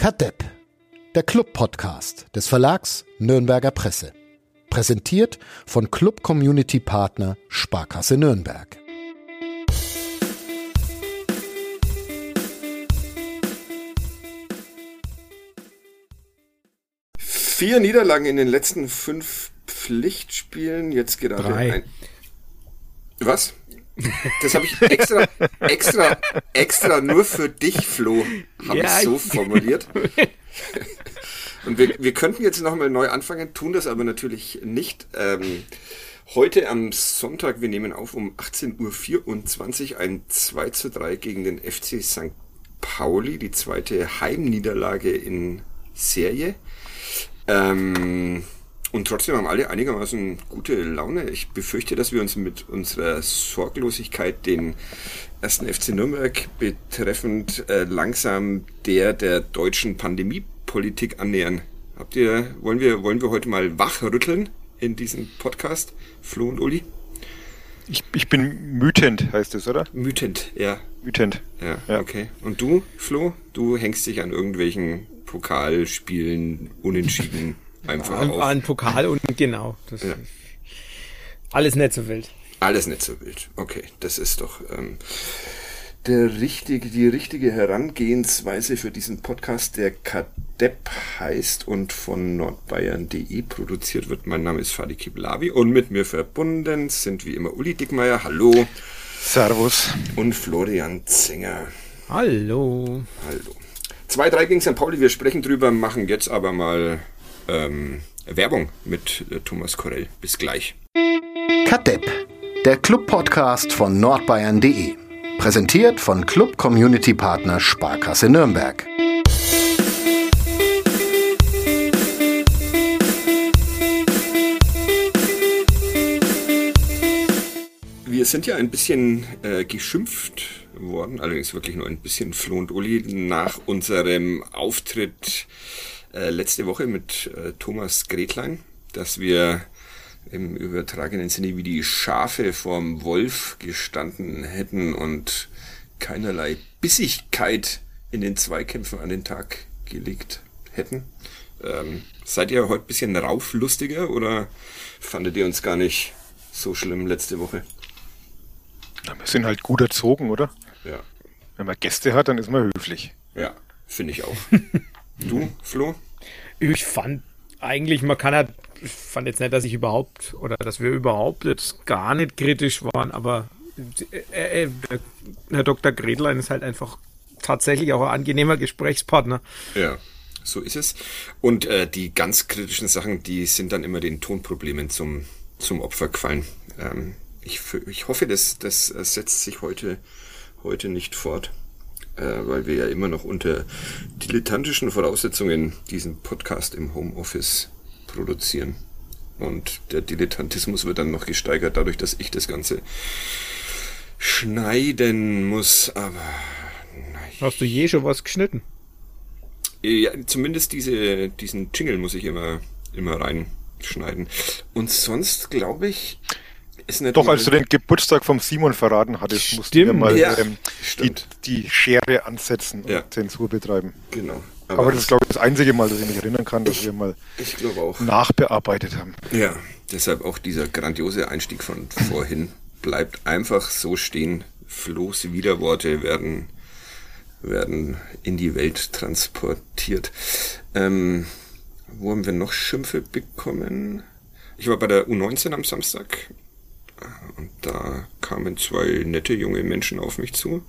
Kadepp, der Club-Podcast des Verlags Nürnberger Presse. Präsentiert von Club Community Partner Sparkasse Nürnberg. Vier Niederlagen in den letzten fünf Pflichtspielen, jetzt gerade Drei. ein. Was? Das habe ich extra, extra, extra nur für dich, Flo, habe Ja, ich so formuliert. Und wir, wir könnten jetzt nochmal neu anfangen, tun das aber natürlich nicht. Ähm, heute am Sonntag, wir nehmen auf um 18.24 Uhr ein 2 zu 3 gegen den FC St. Pauli, die zweite Heimniederlage in Serie. Ähm, und trotzdem haben alle einigermaßen gute Laune. Ich befürchte, dass wir uns mit unserer Sorglosigkeit den ersten FC Nürnberg betreffend äh, langsam der der deutschen Pandemiepolitik annähern. Habt ihr, wollen wir, wollen wir heute mal wachrütteln in diesem Podcast? Flo und Uli? Ich, ich bin mütend, heißt es, oder? Wütend, ja. Wütend. Ja, Ja. okay. Und du, Flo? Du hängst dich an irgendwelchen Pokalspielen unentschieden einfach An, auf. an Pokal und genau. Das Ja. Alles nicht so wild. Alles nicht so wild. Okay, das ist doch ähm, der richtige, die richtige Herangehensweise für diesen Podcast, der Kadepp heißt und von nordbayern.de produziert wird. Mein Name ist Fadi Kiblavi und mit mir verbunden sind wie immer Uli Dickmeier, hallo, Servus. und Florian Zinger. Hallo. Hallo. 2-3 gegen St. Pauli, wir sprechen drüber, machen jetzt aber mal ähm, Werbung mit äh, Thomas Korell. Bis gleich. Kadepp, der Club-Podcast von nordbayern.de. Präsentiert von Club Community Partner Sparkasse Nürnberg. Wir sind ja ein bisschen äh, geschimpft worden, allerdings wirklich nur ein bisschen Flo und Uli, nach unserem Auftritt äh, letzte Woche mit äh, Thomas Gretlein, dass wir im übertragenen Sinne wie die Schafe vorm Wolf gestanden hätten und keinerlei Bissigkeit in den Zweikämpfen an den Tag gelegt hätten. Ähm, seid ihr heute ein bisschen rauflustiger oder fandet ihr uns gar nicht so schlimm letzte Woche? Na, wir sind halt gut erzogen, oder? Ja, Wenn man Gäste hat, dann ist man höflich. ja, finde ich auch. du, Flo? Ich fand eigentlich, man kann halt, ich fand jetzt nicht, dass ich überhaupt, oder dass wir überhaupt jetzt gar nicht kritisch waren, aber äh, äh, Herr Dr. Gredlein ist halt einfach tatsächlich auch ein angenehmer Gesprächspartner. Ja, so ist es. Und äh, die ganz kritischen Sachen, die sind dann immer den Tonproblemen zum, zum Opfer gefallen. Ähm, ich, ich hoffe, das, das äh, setzt sich heute, heute nicht fort, äh, weil wir ja immer noch unter dilettantischen Voraussetzungen diesen Podcast im Homeoffice produzieren. Und der Dilettantismus wird dann noch gesteigert dadurch, dass ich das Ganze schneiden muss. Aber nein. Hast du je schon was geschnitten? Ja, zumindest diese, diesen Jingle muss ich immer, immer reinschneiden. Und sonst, glaube ich, Doch, mal- als du den Geburtstag vom Simon verraten hattest, musst du ja Stimmt. mal Ja, ähm, die, stimmt. die Schere ansetzen und Ja. Zensur betreiben. Genau. Aber das ist, glaube ich, das einzige Mal, dass ich mich erinnern kann, dass wir mal ich glaube auch. nachbearbeitet haben. Ja, deshalb auch dieser grandiose Einstieg von vorhin bleibt einfach so stehen. Flo's Widerworte werden, werden in die Welt transportiert. Ähm, wo haben wir noch Schimpfe bekommen? Ich war bei der U19 am Samstag und da kamen zwei nette junge Menschen auf mich zu,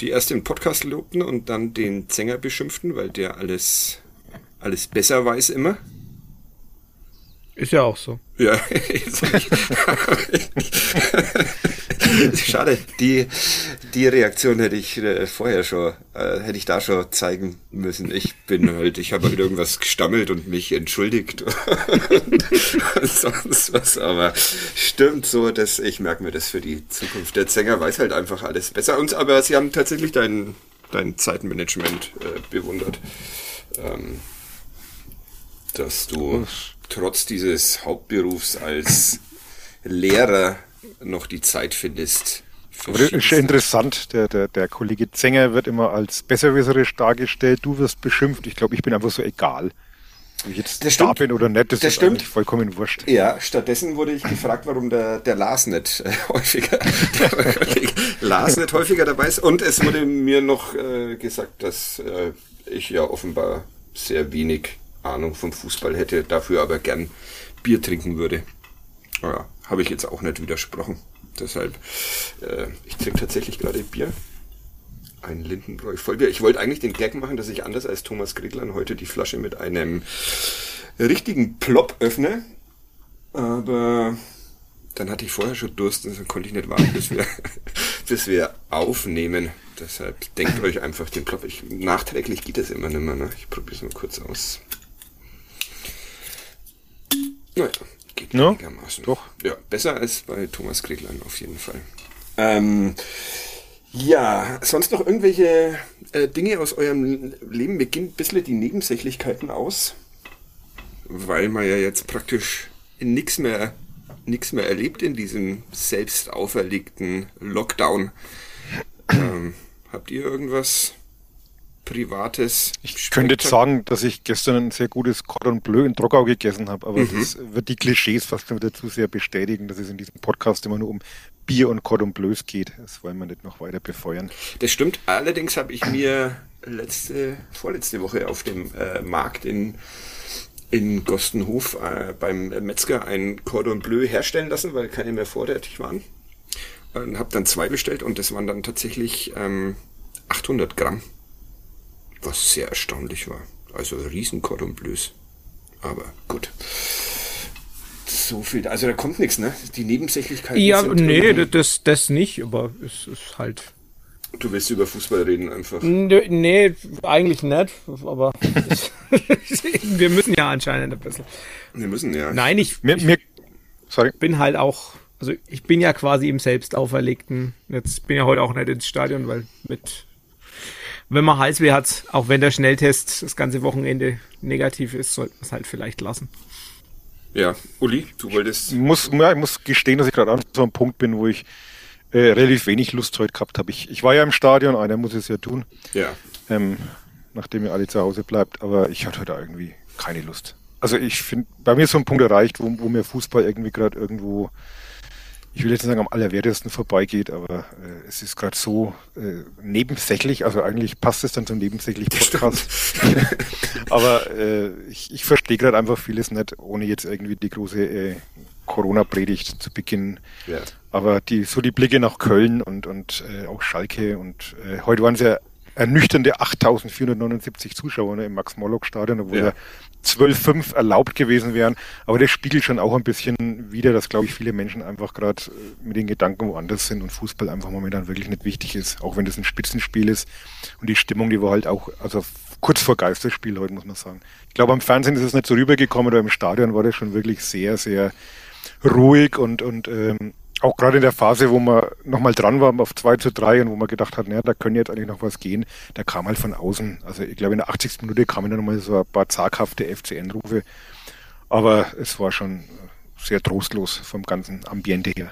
die erst den Podcast lobten und dann den Sänger beschimpften, weil der alles, alles besser weiß immer. Ist ja auch so. Ja, schade. Die, die Reaktion hätte ich äh, vorher schon, äh, hätte ich da schon zeigen müssen. Ich bin halt, ich habe halt irgendwas gestammelt und mich entschuldigt und sonst was. Aber stimmt so, dass ich merke mir das für die Zukunft. Der Sänger weiß halt einfach alles besser. Und, aber sie haben tatsächlich dein, dein Zeitmanagement äh, bewundert. Ähm, dass du trotz dieses Hauptberufs als Lehrer noch die Zeit findest das interessant. Der, der, der Kollege Zenger wird immer als besserwisserisch dargestellt. Du wirst beschimpft. Ich glaube, ich bin einfach so egal. Ob ich jetzt Das da stimmt. bin oder nicht, das, Das ist stimmt. vollkommen wurscht. Ja, stattdessen wurde ich gefragt, warum der, der Lars nicht äh, häufiger, der Lars nicht häufiger dabei ist. Und es wurde mir noch äh, gesagt, dass äh, ich ja offenbar sehr wenig Ahnung vom Fußball hätte, dafür aber gern Bier trinken würde. Ja, habe ich jetzt auch nicht widersprochen. Deshalb, äh, ich trinke tatsächlich gerade Bier. Ein Lindenbräu Vollbier. Ich wollte eigentlich den Gag machen, dass ich anders als Thomas Greglan heute die Flasche mit einem richtigen Plop öffne. Aber dann hatte ich vorher schon Durst und dann konnte ich nicht warten, bis wir, bis wir aufnehmen. Deshalb denkt euch einfach den Plop. Ich, nachträglich geht das immer nicht mehr. Ne? Ich probiere es mal kurz aus. Naja, geht Ja, einigermaßen. doch. Ja, besser als bei Thomas Krieglein auf jeden Fall. Ähm, ja, sonst noch irgendwelche äh, Dinge aus eurem Leben? Mir gehen ein bisschen die Nebensächlichkeiten aus, weil man ja jetzt praktisch nichts mehr, nix mehr erlebt in diesem selbst auferlegten Lockdown. Ähm, habt ihr irgendwas Privates? Ich könnte jetzt sagen, dass ich gestern ein sehr gutes Cordon Bleu in Trockau gegessen habe, aber Mhm. das wird die Klischees fast schon wieder zu sehr bestätigen, dass es in diesem Podcast immer nur um Bier und Cordon Bleus geht. Das wollen wir nicht noch weiter befeuern. Das stimmt. Allerdings habe ich mir letzte, vorletzte Woche auf dem äh, Markt in, in Gostenhof äh, beim Metzger ein Cordon Bleu herstellen lassen, weil keine mehr vorrätig waren. Und habe dann zwei bestellt und das waren dann tatsächlich ähm, 800 Gramm. Was sehr erstaunlich war. Also riesen Cordon Bleus. Aber gut. So viel. Also da kommt nichts, ne? Die Nebensächlichkeiten Ja, sind nee, irgendwie- das, das nicht, aber es ist halt. Du willst über Fußball reden einfach. Nö, Nee, eigentlich nicht, aber wir müssen ja anscheinend ein bisschen. Wir müssen ja. Nein, ich, Mir, mir, sorry. bin halt auch, also ich bin ja quasi im selbst auferlegten, jetzt bin ja heute auch nicht ins Stadion, weil mit, wenn man Halsweh hat, auch wenn der Schnelltest das ganze Wochenende negativ ist, sollte man es halt vielleicht lassen. Ja, Uli, du wolltest. Ich muss, ja, ich muss gestehen, dass ich gerade an so einem Punkt bin, wo ich äh, relativ wenig Lust heute gehabt habe. Ich, ich war ja im Stadion, einer muss es ja tun, Ja. ähm, nachdem ihr alle zu Hause bleibt, aber ich hatte heute irgendwie keine Lust. Also ich finde, bei mir ist so ein Punkt erreicht, wo, wo mir Fußball irgendwie gerade irgendwo, ich will jetzt nicht sagen am allerwertesten vorbeigeht, aber äh, es ist gerade so äh, nebensächlich, also eigentlich passt es dann zum nebensächlich Podcast. aber äh, ich, ich verstehe gerade einfach vieles nicht, ohne jetzt irgendwie die große äh, Corona-Predigt zu beginnen. Ja. Aber die, so die Blicke nach Köln und, und äh, auch Schalke und äh, heute waren es ja ernüchternde 8.479 Zuschauer ne, im Max-Morlock-Stadion, obwohl Ja. Ja 12,5 erlaubt gewesen wären. Aber das spiegelt schon auch ein bisschen wider, dass, glaube ich, viele Menschen einfach gerade äh, mit den Gedanken woanders sind und Fußball einfach momentan wirklich nicht wichtig ist, auch wenn das ein Spitzenspiel ist. Und die Stimmung, die war halt auch, also kurz vor Geisterspiel heute, muss man sagen. Ich glaube, am Fernsehen ist es nicht so rübergekommen, aber im Stadion war das schon wirklich sehr, sehr ruhig und, und ähm, auch gerade in der Phase, wo man nochmal dran war auf 2 zu 3 und wo man gedacht hat, naja, da können jetzt eigentlich noch was gehen, da kam halt von außen, also ich glaube in der 80. Minute kamen dann nochmal so ein paar zaghafte FCN-Rufe, aber es war schon sehr trostlos vom ganzen Ambiente her.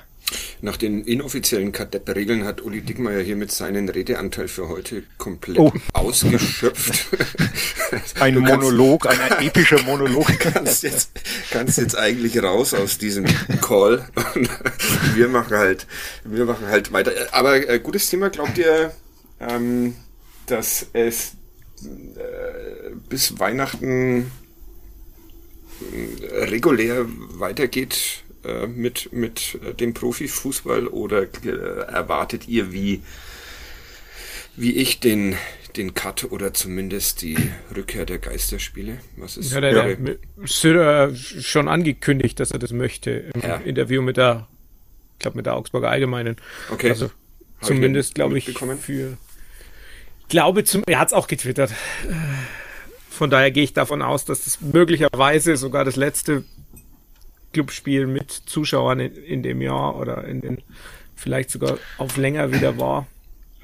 Nach den inoffiziellen Kadepp-Regeln hat Uli Dickmeyer hiermit seinen Redeanteil für heute komplett Oh. ausgeschöpft. Ein Du kannst- Monolog, ein epischer Monolog. kannst jetzt, kannst jetzt eigentlich raus aus diesem Call und wir machen halt, wir machen halt weiter. Aber äh, gutes Thema, glaubt ihr, ähm, dass es äh, bis Weihnachten äh, regulär weitergeht äh, mit, mit äh, dem Profifußball oder äh, erwartet ihr wie, wie ich den, den Cut oder zumindest die Rückkehr der Geisterspiele? Was ist Ja, der, der Söder schon angekündigt, dass er das möchte im Ja. Interview mit der, ich glaube mit der Augsburger Allgemeinen. Okay. Also Hab zumindest glaube ich für glaube zum er hat es auch getwittert. Von daher gehe ich davon aus, dass das möglicherweise sogar das letzte Clubspiel mit Zuschauern in, in dem Jahr oder in den vielleicht sogar auf länger wieder war.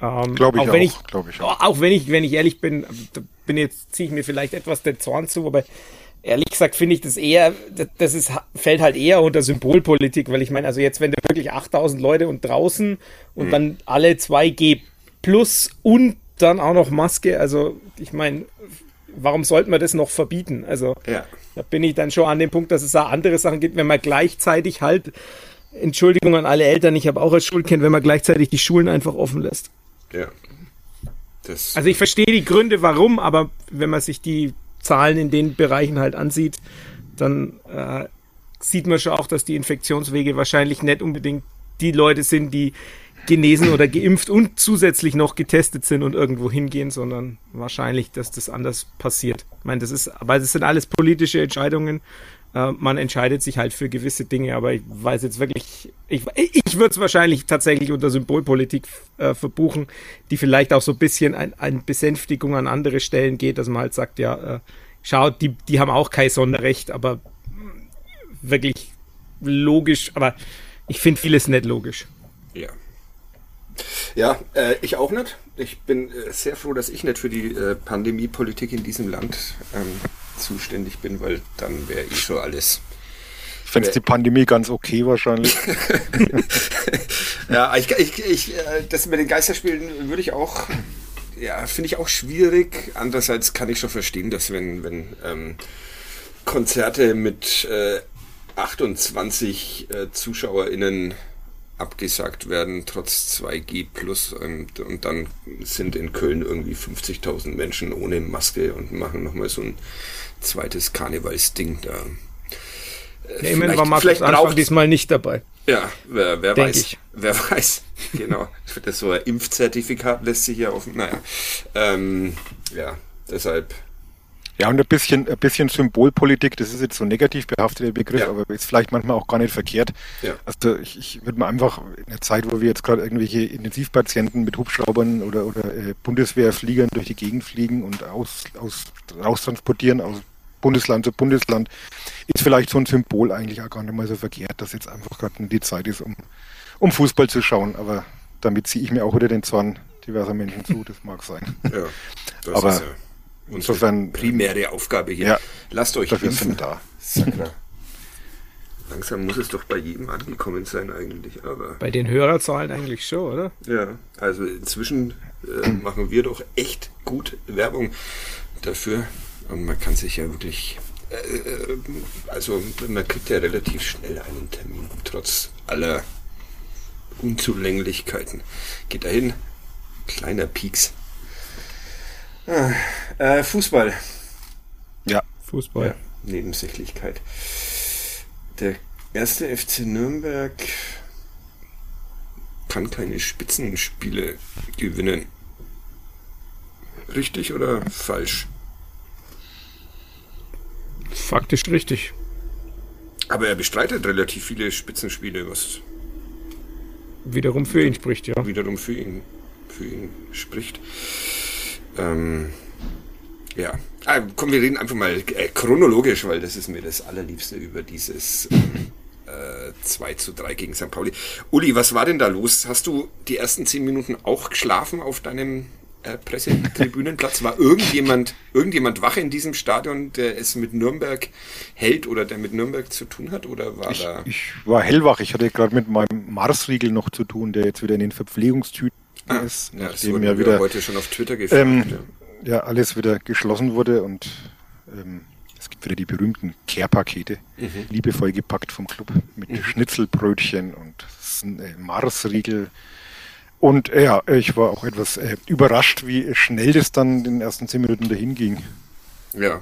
Ähm, Glaube ich auch, wenn auch, ich, glaube ich auch. auch wenn ich, wenn ich ehrlich bin, da bin jetzt ziehe ich mir vielleicht etwas den Zorn zu, aber ehrlich gesagt finde ich das eher, das ist, fällt halt eher unter Symbolpolitik, weil ich meine, also jetzt, wenn du wirklich 8000 Leute und draußen und mhm. dann alle 2G plus und dann auch noch Maske, also ich meine, warum sollte man das noch verbieten? Also ja. Da bin ich dann schon an dem Punkt, dass es da andere Sachen gibt, wenn man gleichzeitig halt, Entschuldigung an alle Eltern, ich habe auch als Schulkind, wenn man gleichzeitig die Schulen einfach offen lässt. Ja. Das also ich verstehe die Gründe, warum, aber wenn man sich die Zahlen in den Bereichen halt ansieht, dann äh, sieht man schon auch, dass die Infektionswege wahrscheinlich nicht unbedingt die Leute sind, die genesen oder geimpft und zusätzlich noch getestet sind und irgendwo hingehen, sondern wahrscheinlich, dass das anders passiert. Ich meine, das ist, aber es sind alles politische Entscheidungen. Äh, man entscheidet sich halt für gewisse Dinge, aber ich weiß jetzt wirklich, ich, ich würde es wahrscheinlich tatsächlich unter Symbolpolitik äh, verbuchen, die vielleicht auch so ein bisschen ein, eine Besänftigung an andere Stellen geht, dass man halt sagt, ja, äh, schaut, die, die haben auch kein Sonderrecht, aber wirklich logisch, aber ich finde vieles nicht logisch. Ja. Ja, äh, ich auch nicht. Ich bin äh, sehr froh, dass ich nicht für die äh, Pandemiepolitik in diesem Land ähm, zuständig bin, weil dann wäre ich schon alles. Ich fände die Pandemie ganz okay wahrscheinlich. ja, ich, ich, ich, äh, das mit den Geisterspielen würde ich auch, ja, finde ich auch schwierig. Andererseits kann ich schon verstehen, dass wenn, wenn ähm, Konzerte mit äh, 28 äh, ZuschauerInnen abgesagt werden, trotz 2G plus und, und dann sind in Köln irgendwie 50.000 Menschen ohne Maske und machen nochmal so ein zweites Karnevalsding da. Äh, ja, immerhin war Markus Anfang diesmal nicht dabei. Ja, wer, wer weiß. Ich. Wer weiß. Genau. Das so ein Impfzertifikat lässt sich ja offen. Naja. Ähm, ja, deshalb ja, und ein bisschen, ein bisschen Symbolpolitik, das ist jetzt so ein negativ behafteter Begriff, ja. aber ist vielleicht manchmal auch gar nicht verkehrt. Ja. Also ich, ich würde mal einfach in der Zeit, wo wir jetzt gerade irgendwelche Intensivpatienten mit Hubschraubern oder, oder äh, Bundeswehrfliegern durch die Gegend fliegen und aus, aus, raustransportieren aus Bundesland zu Bundesland, ist vielleicht so ein Symbol eigentlich auch gar nicht mal so verkehrt, dass jetzt einfach gerade die Zeit ist, um, um Fußball zu schauen. Aber damit ziehe ich mir auch wieder den Zorn diverser Menschen zu, das mag sein. Ja, das aber ist ja Insofern primäre Aufgabe hier. Ja, Lasst euch impfen. Da. Langsam muss es doch bei jedem angekommen sein eigentlich, aber. Bei den Hörerzahlen eigentlich schon, oder? Ja, also inzwischen äh, machen wir doch echt gut Werbung dafür. Und man kann sich ja wirklich, äh, äh also man kriegt ja relativ schnell einen Termin, trotz aller Unzulänglichkeiten. Geht dahin, kleiner Pieks, Ah, äh, Fußball. Ja, Fußball. Ja, Nebensächlichkeit. Der erste FC Nürnberg kann keine Spitzenspiele gewinnen. Richtig oder falsch? Faktisch richtig. Aber er bestreitet relativ viele Spitzenspiele, was wiederum für ihn spricht, ja. Wiederum für ihn, für ihn spricht. Ähm, ja, ah, komm, wir reden einfach mal äh, chronologisch, weil das ist mir das Allerliebste über dieses äh, 2 zu 3 gegen St. Pauli. Uli, was war denn da los? Hast du die ersten zehn Minuten auch geschlafen auf deinem äh, Pressetribünenplatz? War irgendjemand, irgendjemand wach in diesem Stadion, der es mit Nürnberg hält oder der mit Nürnberg zu tun hat? Oder war ich, da. Ich war hellwach. Ich hatte gerade mit meinem Marsriegel noch zu tun, der jetzt wieder in den Verpflegungstüten ah, ist, ja, nachdem ja wieder heute schon auf Twitter gefragt, ähm, ja. ja. alles wieder geschlossen wurde und ähm, es gibt wieder die berühmten Care-Pakete, mhm. liebevoll gepackt vom Club mit mhm. Schnitzelbrötchen und äh, Marsriegel. Und äh, ja, ich war auch etwas äh, überrascht, wie schnell das dann in den ersten zehn Minuten dahin ging. Ja.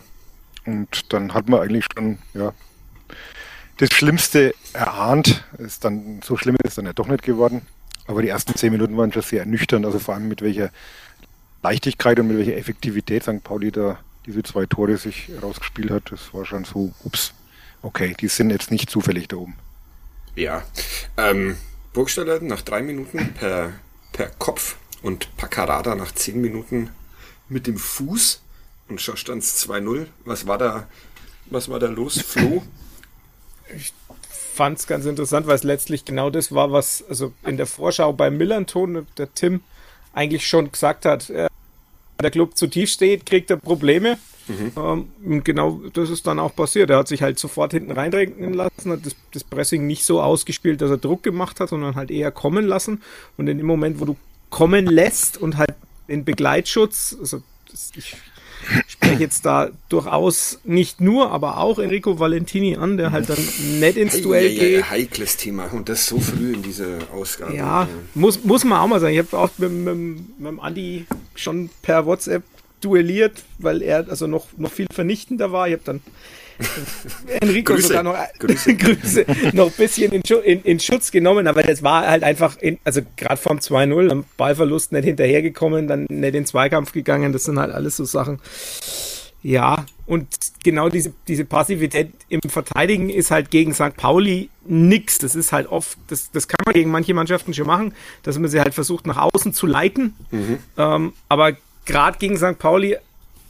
Und dann hat man eigentlich schon, ja, das Schlimmste erahnt. Ist dann, so schlimm ist es dann ja doch nicht geworden. Aber die ersten zehn Minuten waren schon sehr ernüchternd, also vor allem mit welcher Leichtigkeit und mit welcher Effektivität St. Pauli da diese zwei Tore sich rausgespielt hat. Das war schon so, ups, okay, die sind jetzt nicht zufällig da oben. Ja, ähm, Burgstaller nach drei Minuten per, per Kopf und Paccarada nach zehn Minuten mit dem Fuß und schon stand es 2-0. Was war da, was war da los, Flo? Ich fand es ganz interessant, weil es letztlich genau das war, was also in der Vorschau beim Millanton der Tim eigentlich schon gesagt hat. Äh, der Club zu tief steht, kriegt er Probleme. Mhm. Ähm, und genau das ist dann auch passiert. Er hat sich halt sofort hinten reindrängen lassen, hat das, das, Pressing nicht so ausgespielt, dass er Druck gemacht hat, sondern halt eher kommen lassen. Und in dem Moment, wo du kommen lässt und halt den Begleitschutz, also das, ich spreche jetzt da durchaus nicht nur, aber auch Enrico Valentini an, der halt dann nicht ins Duell hey, geht. Ja, heikles Thema und das so früh in dieser Ausgabe. Ja, muss, muss man auch mal sagen. Ich habe auch mit, mit, mit dem Andi schon per WhatsApp duelliert, weil er also noch, noch viel vernichtender war. Ich habe dann Enrico Grüße. sogar noch Grüße. Grüße, noch ein bisschen in, in, in, Schutz genommen, aber das war halt einfach, in, also gerade vom 2-0, am Ballverlust nicht hinterhergekommen, dann nicht in den Zweikampf gegangen, das sind halt alles so Sachen. Ja, und genau diese, diese Passivität im Verteidigen ist halt gegen St. Pauli nix. Das ist halt oft, das, das kann man gegen manche Mannschaften schon machen, dass man sie halt versucht nach außen zu leiten. Mhm. Ähm, aber gerade gegen St. Pauli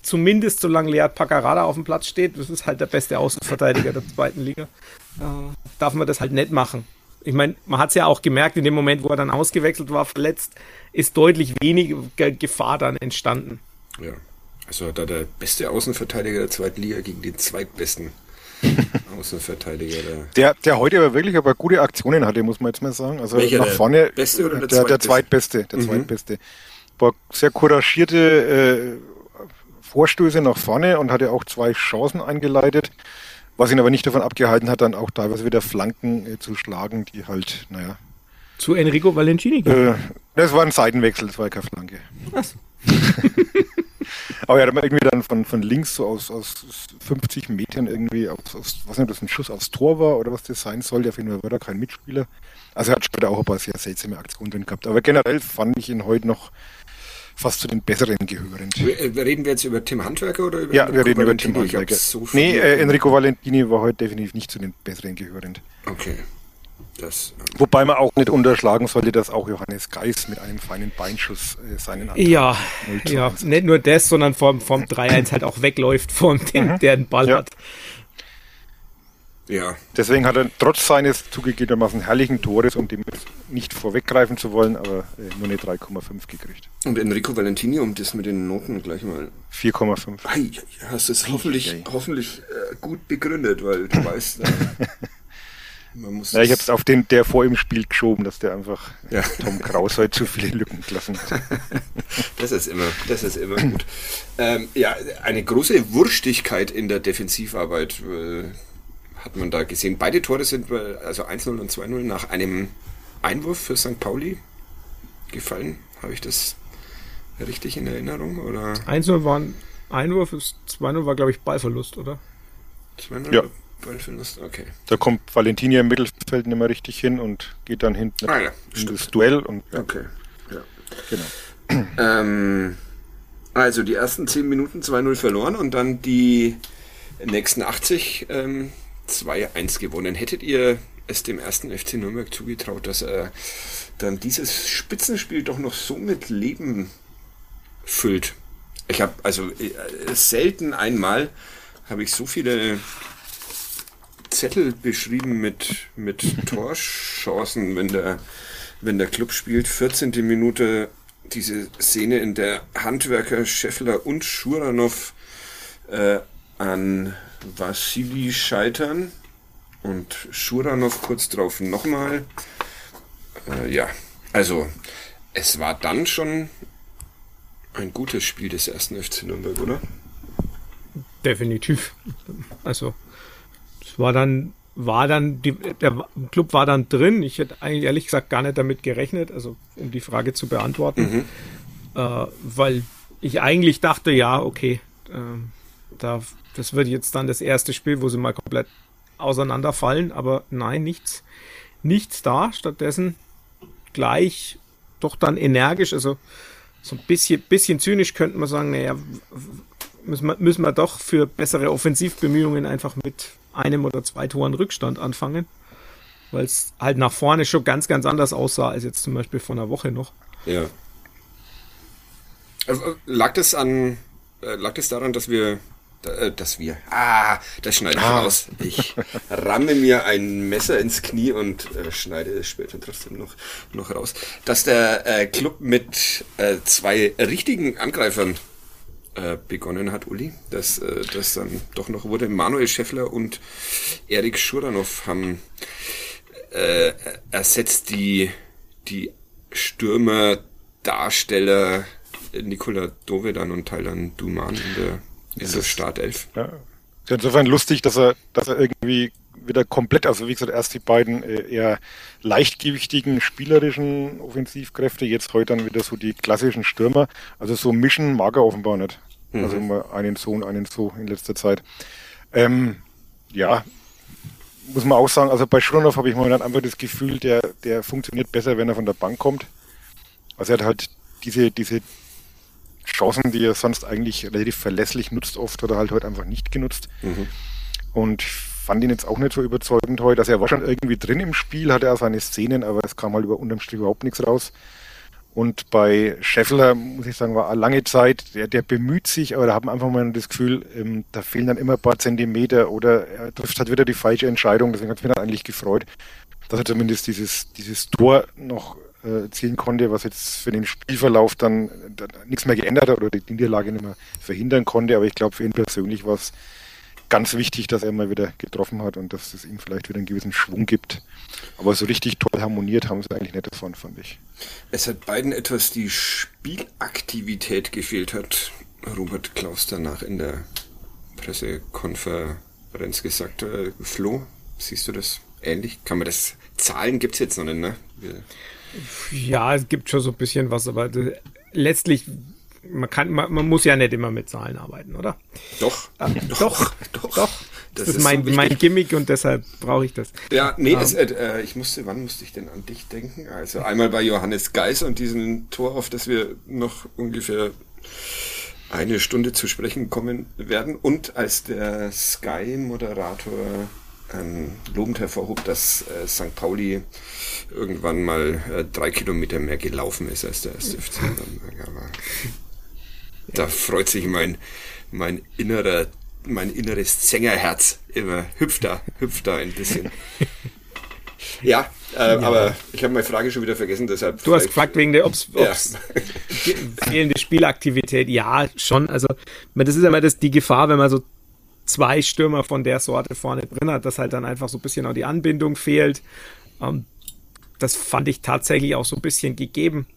zumindest solange Lead Paccarada auf dem Platz steht, das ist halt der beste Außenverteidiger der zweiten Liga, äh, darf man das halt nicht machen. Ich meine, man hat es ja auch gemerkt, in dem Moment, wo er dann ausgewechselt war, verletzt, ist deutlich weniger Gefahr dann entstanden. Ja, also da der beste Außenverteidiger der zweiten Liga gegen den zweitbesten Außenverteidiger. Der, der, der heute aber wirklich aber gute Aktionen hatte, muss man jetzt mal sagen. Also Welcher, nach vorne. Beste oder der, der, der zweitbeste? Der mhm. zweitbeste. War sehr couragierte äh, Vorstöße nach vorne und hatte auch zwei Chancen eingeleitet, was ihn aber nicht davon abgehalten hat, dann auch teilweise wieder Flanken äh, zu schlagen, die halt, naja. Zu Enrico Valentini? Äh, das war ein Seitenwechsel, das war keine Flanke. Was? aber er hat irgendwie dann von, von links so aus, aus 50 Metern irgendwie, aus, aus, was nicht, ob das ein Schuss aufs Tor war oder was das sein soll, der war da kein Mitspieler. Also er hat später auch ein paar sehr seltsame Aktionen drin gehabt. Aber generell fand ich ihn heute noch fast zu den besseren gehörend. Reden wir jetzt über Tim Handwerker oder über Ja, Enrico wir reden Valentini? über Tim Handwerker. So nee, äh, Enrico Valentini war heute definitiv nicht zu den besseren gehörend. Okay. Das, ähm Wobei man auch nicht unterschlagen sollte, dass auch Johannes Geis mit einem feinen Beinschuss äh, seinen Antrag Ja, ja nicht nur das, sondern vom, vom 3-1 halt auch wegläuft, vom den, mhm. der den Ball ja. hat. Ja. Deswegen hat er trotz seines zugegebenermaßen herrlichen Tores, um dem nicht vorweggreifen zu wollen, aber äh, nur eine 3,5 gekriegt. Und Enrico Valentini, um das mit den Noten gleich mal. 4,5. Hast du es hoffentlich, hoffentlich äh, gut begründet, weil du weißt, äh, man muss. Ja, ich habe es auf den, der vor ihm spielt, geschoben, dass der einfach ja. Tom Kraus heute zu viele Lücken gelassen hat. das ist immer, das ist immer gut. Ähm, ja, eine große Wurstigkeit in der Defensivarbeit. Äh, hat man da gesehen. Beide Tore sind, also 1-0 und 2-0, nach einem Einwurf für St. Pauli gefallen. Habe ich das richtig in Erinnerung? 1-0 war ein Einwurf, 2-0 war, glaube ich, Ballverlust, oder? 2-0 ja. Ballverlust, okay. Da kommt Valentini im Mittelfeld nicht mehr richtig hin und geht dann hinten ah, ja, in das Duell. Und, ja. Okay, ja. Genau. Ähm, also die ersten 10 Minuten 2-0 verloren und dann die nächsten 80 ähm, 2-1 gewonnen. Hättet ihr es dem ersten FC Nürnberg zugetraut, dass er dann dieses Spitzenspiel doch noch so mit Leben füllt? Ich habe also äh, selten einmal habe ich so viele Zettel beschrieben mit, mit Torchancen, wenn der, wenn der Club spielt. 14. Minute diese Szene, in der Handwerker, Scheffler und Schuranov äh, an Vasili scheitern und Schura noch kurz drauf nochmal. Äh, ja, also es war dann schon ein gutes Spiel des ersten FC Nürnberg, oder? Definitiv. Also es war dann war dann die, der Club war dann drin. Ich hätte eigentlich ehrlich gesagt gar nicht damit gerechnet, also um die Frage zu beantworten, mhm. äh, weil ich eigentlich dachte, ja, okay, äh, da das wird jetzt dann das erste Spiel, wo sie mal komplett auseinanderfallen, aber nein, nichts, nichts da. Stattdessen gleich doch dann energisch, also so ein bisschen, bisschen zynisch könnte man sagen, naja, müssen wir, müssen wir doch für bessere Offensivbemühungen einfach mit einem oder zwei Toren Rückstand anfangen, weil es halt nach vorne schon ganz, ganz anders aussah als jetzt zum Beispiel vor einer Woche noch. Ja. Äh, lag das an, äh, lag das daran, dass wir äh, dass wir, ah, das schneide ich ah. raus. Ich ramme mir ein Messer ins Knie und äh, schneide es später trotzdem noch, noch raus. Dass der äh, Club mit äh, zwei richtigen Angreifern äh, begonnen hat, Uli, dass äh, das dann doch noch wurde. Manuel Scheffler und Erik Schuranov haben äh, ersetzt die, die Stürmer, Darsteller Nikola Dovedan und Thailand Duman in der, in der Startelf. Ja. Insofern lustig, dass er, dass er irgendwie wieder komplett, also wie gesagt, erst die beiden äh, eher leichtgewichtigen spielerischen Offensivkräfte, jetzt heute dann wieder so die klassischen Stürmer. Also so mischen mag er offenbar nicht. Mhm. Also immer einen so und einen so in letzter Zeit. Ähm, ja, muss man auch sagen, also bei Schronov habe ich mal einfach das Gefühl, der, der funktioniert besser, wenn er von der Bank kommt. Also er hat halt diese, diese Chancen, die er sonst eigentlich relativ verlässlich nutzt oft oder halt heute einfach nicht genutzt. Mhm. Und fand ihn jetzt auch nicht so überzeugend heute. Also er war schon irgendwie drin im Spiel, hatte er seine Szenen, aber es kam halt über unterm Strich überhaupt nichts raus. Und bei Scheffler, muss ich sagen, war eine lange Zeit, der, der bemüht sich, aber da haben einfach mal das Gefühl, ähm, da fehlen dann immer ein paar Zentimeter oder er trifft halt wieder die falsche Entscheidung. Deswegen hat es mich dann eigentlich gefreut, dass er zumindest dieses, dieses Tor noch äh, zielen konnte, was jetzt für den Spielverlauf dann, dann nichts mehr geändert hat oder die Niederlage nicht mehr verhindern konnte. Aber ich glaube, für ihn persönlich war es ganz wichtig, dass er mal wieder getroffen hat und dass es ihm vielleicht wieder einen gewissen Schwung gibt. Aber so richtig toll harmoniert haben sie eigentlich nicht davon, fand ich. Es hat beiden etwas die Spielaktivität gefehlt, hat Robert Klaus danach in der Pressekonferenz gesagt. Äh, Flo, siehst du das ähnlich? Kann man das Zahlen gibt es jetzt noch nicht, ne? Ja, es gibt schon so ein bisschen was, aber letztlich man kann, man, man, muss ja nicht immer mit Zahlen arbeiten, oder? Doch, äh, doch, doch, doch, doch. Das, das ist, mein, so mein Gimmick und deshalb brauche ich das. Ja, nee, um, ähm. es, äh, ich musste, wann musste ich denn an dich denken? Also einmal bei Johannes Geis und diesen Tor, auf das wir noch ungefähr eine Stunde zu sprechen kommen werden und als der Sky-Moderator ähm, lobend hervorhob, dass äh, St. Pauli irgendwann mal äh, drei Kilometer mehr gelaufen ist als der erste FC Nürnberg. Aber da freut sich mein, mein innerer, mein inneres Zängerherz immer. Hüpft da, hüpft da ein bisschen. Ja, äh, ja. aber ich habe meine Frage schon wieder vergessen, deshalb. Du hast gefragt wegen der ob's, ob's ja. fehlende Spielaktivität. Ja, schon. Also, das ist immer das, die Gefahr, wenn man so zwei Stürmer von der Sorte vorne drin hat, dass halt dann einfach so ein bisschen auch die Anbindung fehlt. Ähm, das fand ich tatsächlich auch so ein bisschen gegeben,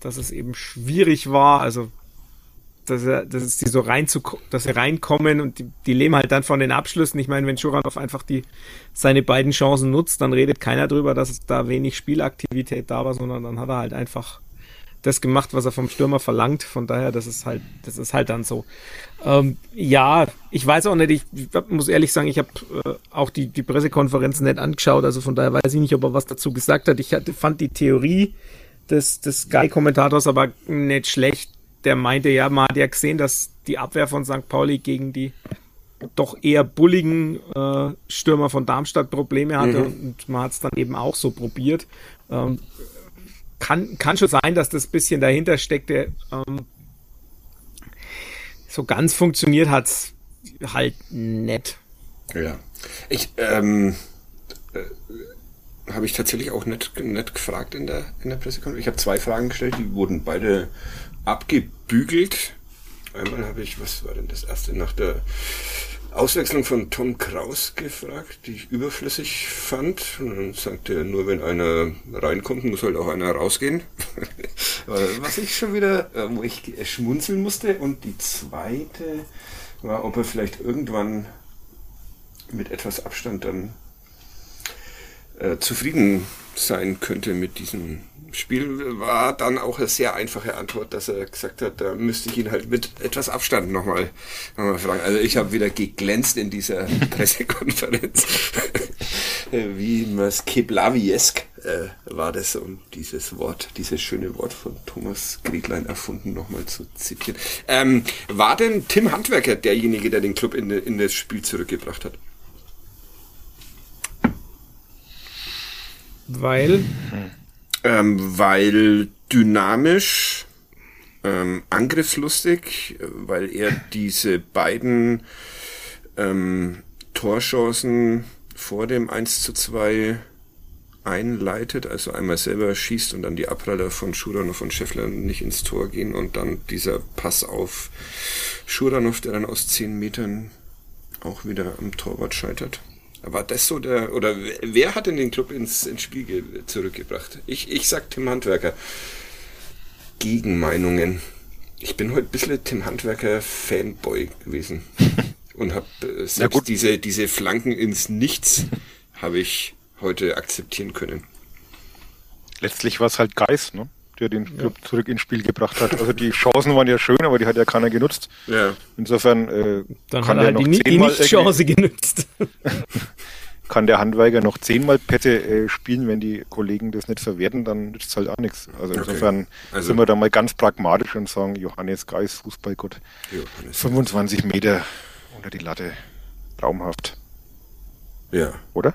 dass es eben schwierig war. Also dass, er, dass die so rein zu, dass sie reinkommen und die, die leben halt dann von den Abschlüssen. Ich meine, wenn Schuranov einfach die, seine beiden Chancen nutzt, dann redet keiner drüber, dass da wenig Spielaktivität da war, sondern dann hat er halt einfach das gemacht, was er vom Stürmer verlangt. Von daher, das ist halt, das ist halt dann so. Ähm, ja, ich weiß auch nicht, ich, ich muss ehrlich sagen, ich habe äh, auch die, die Pressekonferenzen nicht angeschaut, also von daher weiß ich nicht, ob er was dazu gesagt hat. Ich hatte, fand die Theorie des, des Sky-Kommentators aber nicht schlecht der meinte, ja, man hat ja gesehen, dass die Abwehr von St. Pauli gegen die doch eher bulligen äh, Stürmer von Darmstadt Probleme hatte mhm. und man hat es dann eben auch so probiert. Ähm, kann, kann schon sein, dass das bisschen dahinter steckte. Ähm, so ganz funktioniert hat es halt nett. Ja. Ich, ähm, äh, habe ich tatsächlich auch nicht, nicht gefragt in der, in der Pressekonferenz. Ich habe zwei Fragen gestellt, die wurden beide abgebügelt. Einmal habe ich, was war denn das erste, nach der Auswechslung von Tom Kraus gefragt, die ich überflüssig fand. Und dann sagte er, nur wenn einer reinkommt, muss halt auch einer rausgehen. was ich schon wieder, äh, wo ich schmunzeln musste. Und die zweite war, ob er vielleicht irgendwann mit etwas Abstand dann äh, zufrieden sein könnte mit diesem Spiel war dann auch eine sehr einfache Antwort, dass er gesagt hat, da müsste ich ihn halt mit etwas Abstand nochmal noch mal fragen. Also ich habe wieder geglänzt in dieser Pressekonferenz. Wie Mas Keblaviesk äh, war das, um dieses Wort, dieses schöne Wort von Thomas Gretlein erfunden, nochmal zu zitieren. Ähm, war denn Tim Handwerker derjenige, der den Club in, in das Spiel zurückgebracht hat? Weil? Ähm, weil dynamisch, ähm, angriffslustig, weil er diese beiden ähm, Torchancen vor dem 1 zu 2 einleitet, also einmal selber schießt und dann die Abpraller von Schuranov und Scheffler nicht ins Tor gehen und dann dieser Pass auf Schuranov, der dann aus zehn Metern auch wieder am Torwart scheitert. War das so der, oder wer hat denn den Club ins, ins Spiel zurückgebracht? Ich, ich sag Tim Handwerker. Gegenmeinungen. Ich bin heute ein bisschen Tim Handwerker Fanboy gewesen. Und habe äh, selbst ja, diese, diese Flanken ins Nichts habe ich heute akzeptieren können. Letztlich war es halt Geist, ne? Der den Club ja. zurück ins Spiel gebracht hat. Also die Chancen waren ja schön, aber die hat ja keiner genutzt. Ja. Insofern äh, Dann kann hat er halt noch die, die Nicht-Chance genutzt. kann der Handwerker noch zehnmal Pette äh, spielen, wenn die Kollegen das nicht verwerten, dann nützt es halt auch nichts. Also insofern okay. also, sind wir da mal ganz pragmatisch und sagen, Johannes Geis, Fußballgott, 25 Meter unter die Latte, traumhaft. Ja. Oder?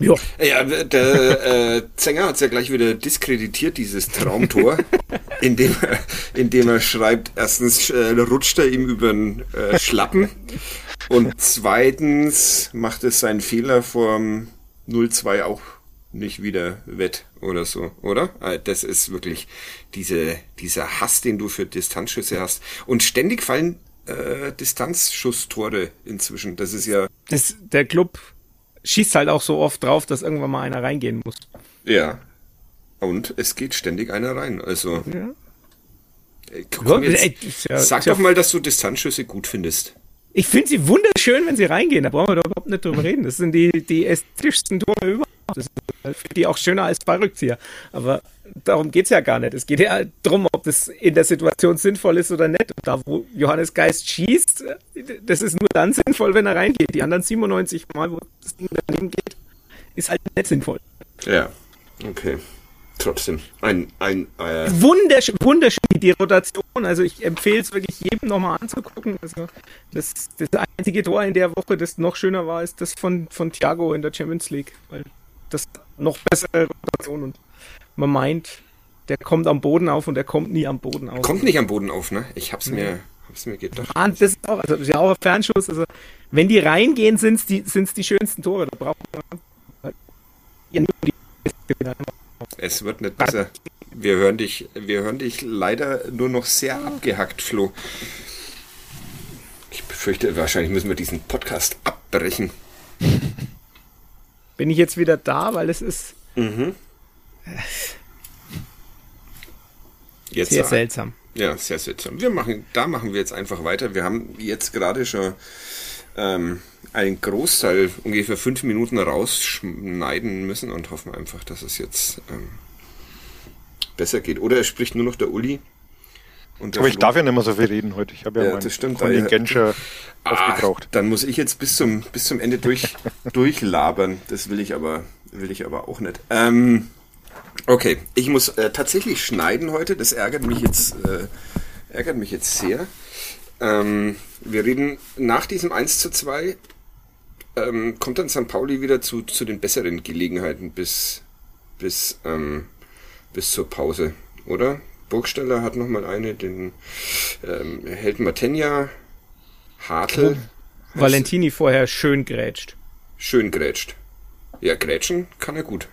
Ja. Ja, der äh, Zenger hat es ja gleich wieder diskreditiert, dieses Traumtor, indem er, indem er schreibt, erstens äh, rutscht er ihm über den äh, Schlappen und zweitens macht es seinen Fehler vom 0-2 auch nicht wieder wett oder so, oder? Äh, das ist wirklich diese, dieser Hass, den du für Distanzschüsse hast. Und ständig fallen äh, Distanzschusstore inzwischen. Das ist ja. Das, der Club schießt halt auch so oft drauf, dass irgendwann mal einer reingehen muss. Ja. Und es geht ständig einer rein. Also. Ja. Ey, komm jetzt, ja, sag doch mal, dass du Distanzschüsse gut findest. Ich finde sie wunderschön, wenn sie reingehen. Da brauchen wir doch überhaupt nicht drüber reden. Das sind die, die ästhetischsten Tore überhaupt. Das ist die auch schöner als Ballrückzieher. Aber darum geht's ja gar nicht. Es geht ja darum, ob das in der Situation sinnvoll ist oder nicht. Und da, wo Johannes Geist schießt, das ist nur dann sinnvoll, wenn er reingeht. Die anderen 97 Mal, wo das Ding daneben geht, ist halt nicht sinnvoll. Ja, okay. Trotzdem, ein, ein äh wunderschön, wunderschön die Rotation. Also ich empfehle es wirklich jedem nochmal anzugucken. Also das, das einzige Tor in der Woche, das noch schöner war, ist das von, von Thiago in der Champions League. Weil das noch bessere Rotation und man meint, der kommt am Boden auf und der kommt nie am Boden auf. Kommt nicht am Boden auf, ne? Ich hab's mir, hab's mir gedacht. Ah, das ist auch, also das ist ja auch ein Fernschuss. Also wenn die reingehen, sind's die, sind's die schönsten Tore. Da braucht man halt es wird nicht besser. Wir hören dich, wir hören dich leider nur noch sehr abgehackt, Flo. Ich befürchte, wahrscheinlich müssen wir diesen Podcast abbrechen. Bin ich jetzt wieder da, weil es ist. Mhm. Jetzt sehr seltsam. Ja, sehr seltsam. Wir machen, da machen wir jetzt einfach weiter. Wir haben jetzt gerade schon ähm, einen Großteil, ungefähr fünf Minuten rausschneiden müssen und hoffen einfach, dass es jetzt ähm, besser geht. Oder es spricht nur noch der Uli. Aber ich darf ja nicht mehr so viel reden heute. Ich habe ja, ja das stimmt, Kontingent schon aufgebraucht. Dann muss ich jetzt bis zum, bis zum Ende durch, durchlabern. Das will ich aber, will ich aber auch nicht. Ähm, okay, ich muss äh, tatsächlich schneiden heute. Das ärgert mich jetzt, äh, ärgert mich jetzt sehr. Ähm, wir reden nach diesem 1 zu 2 ähm, kommt dann St. Pauli wieder zu, zu den besseren Gelegenheiten bis, bis, ähm, bis zur Pause, oder? Burgsteller hat nochmal eine, den ähm, hält Matenja, Hartl. Valentini vorher schön grätscht. Schön grätscht. Ja, grätschen kann er gut.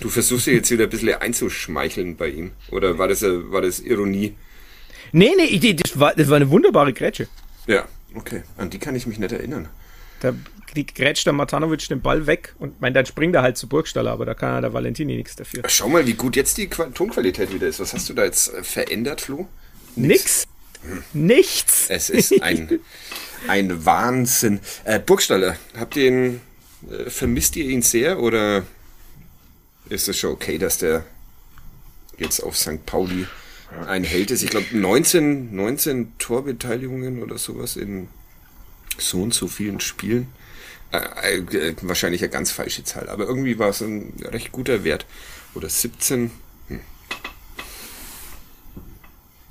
Du versuchst dir jetzt wieder ein bisschen einzuschmeicheln bei ihm. Oder war das, war das Ironie? Nee, nee, das war, das war eine wunderbare Grätsche. Ja, okay. An die kann ich mich nicht erinnern. Da grätscht der Matanovic den Ball weg und mein, dann springt er halt zu Burgstaller, aber da kann ja der Valentini nichts dafür. Schau mal, wie gut jetzt die Tonqualität wieder ist. Was hast du da jetzt äh, verändert, Flo? Nix. Hm. Nichts. Es ist ein, ein Wahnsinn. Äh, Burgstaller, habt ihr ihn, äh, vermisst ihr ihn sehr oder ist es schon okay, dass der jetzt auf St. Pauli ein Held ist? Ich glaube 19, 19 Torbeteiligungen oder sowas in so und so vielen Spielen. Äh, äh, wahrscheinlich eine ganz falsche Zahl, aber irgendwie war es ein recht guter Wert. Oder 17. Hm.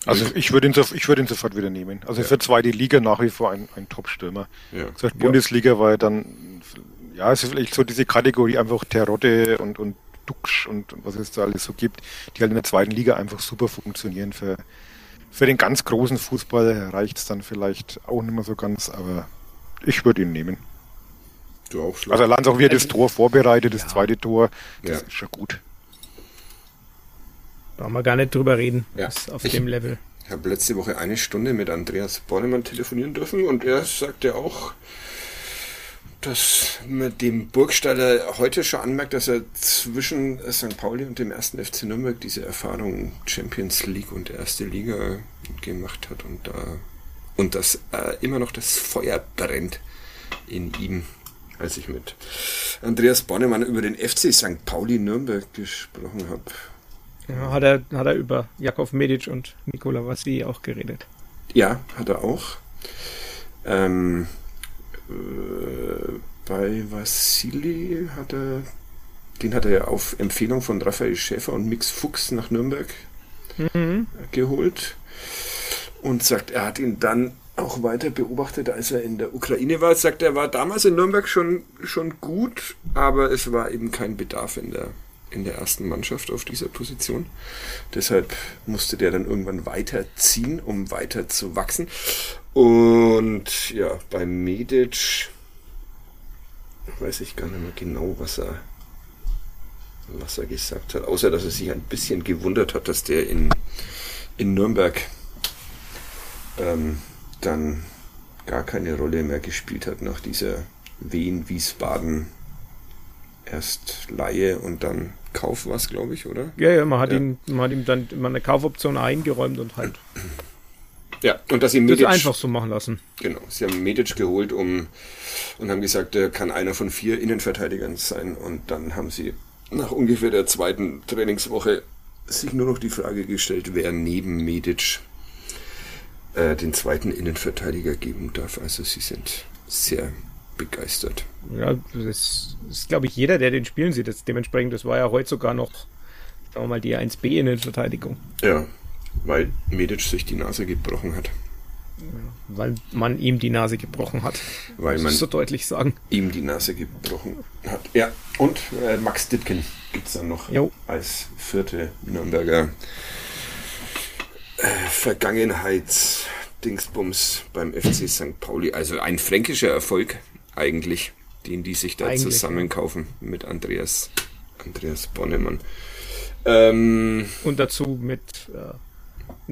Also ich würde ihn, ich würde ihn sofort wieder nehmen. Also ja. für zweite Liga nach wie vor ein, ein Top-Stürmer. Ja. Gesagt, Bundesliga war dann, ja, es ist vielleicht so diese Kategorie einfach Terotte und, und Duxch und, was es da alles so gibt, die halt in der zweiten Liga einfach super funktionieren. Für, für den ganz großen Fußball reicht es dann vielleicht auch nicht mehr so ganz, aber ich würde ihn nehmen. Du auch also Lanz auch wieder das Tor vorbereitet, das ja. zweite Tor, das ja. ist schon gut. Brauchen wir gar nicht drüber reden, ja. auf ich dem Level. Ich habe letzte Woche eine Stunde mit Andreas Bornemann telefonieren dürfen und er sagte auch, dass man dem Burgstaller heute schon anmerkt, dass er zwischen St. Pauli und dem ersten FC Nürnberg diese Erfahrung Champions League und erste Liga gemacht hat und da und dass äh, immer noch das Feuer brennt in ihm als ich mit Andreas Bornemann über den FC St. Pauli Nürnberg gesprochen habe. Ja, hat er, hat er über Jakov Medic und Nikola Vassi auch geredet. Ja, hat er auch. Ähm, äh, bei Vassili hat er, den hat er auf Empfehlung von Raphael Schäfer und Mix Fuchs nach Nürnberg mhm. geholt und sagt, er hat ihn dann auch weiter beobachtet, als er in der Ukraine war. Sagt, er war damals in Nürnberg schon, schon gut, aber es war eben kein Bedarf in der, in der ersten Mannschaft auf dieser Position. Deshalb musste der dann irgendwann weiterziehen, um weiter zu wachsen. Und ja, bei Medic weiß ich gar nicht mehr genau, was er, was er gesagt hat, außer dass er sich ein bisschen gewundert hat, dass der in, in Nürnberg ähm, dann gar keine Rolle mehr gespielt hat nach dieser Wien-Wiesbaden erst Laie und dann Kauf was, glaube ich, oder? Ja, ja, man hat, ja. Ihn, man hat ihm dann mal eine Kaufoption eingeräumt und halt. Ja, und dass sie Medic, das einfach so machen lassen. Genau, sie haben Medic geholt um und haben gesagt, er kann einer von vier Innenverteidigern sein und dann haben sie nach ungefähr der zweiten Trainingswoche sich nur noch die Frage gestellt, wer neben Medic äh, den zweiten Innenverteidiger geben darf. Also sie sind sehr begeistert. Ja, das ist, glaube ich, jeder, der den spielen sieht. Das, dementsprechend, das war ja heute sogar noch, sagen wir mal, die 1B-Innenverteidigung. Ja, weil Medic sich die Nase gebrochen hat. Weil man ihm die Nase gebrochen hat. Weil man so deutlich sagen. ihm die Nase gebrochen hat. Ja, und äh, Max Dittgen gibt es dann noch jo. als vierte Nürnberger äh, Vergangenheitsdingsbums beim FC St. Pauli. Also ein fränkischer Erfolg eigentlich, den die sich da eigentlich, zusammenkaufen mit Andreas, Andreas Bonnemann. Ähm, Und dazu mit äh,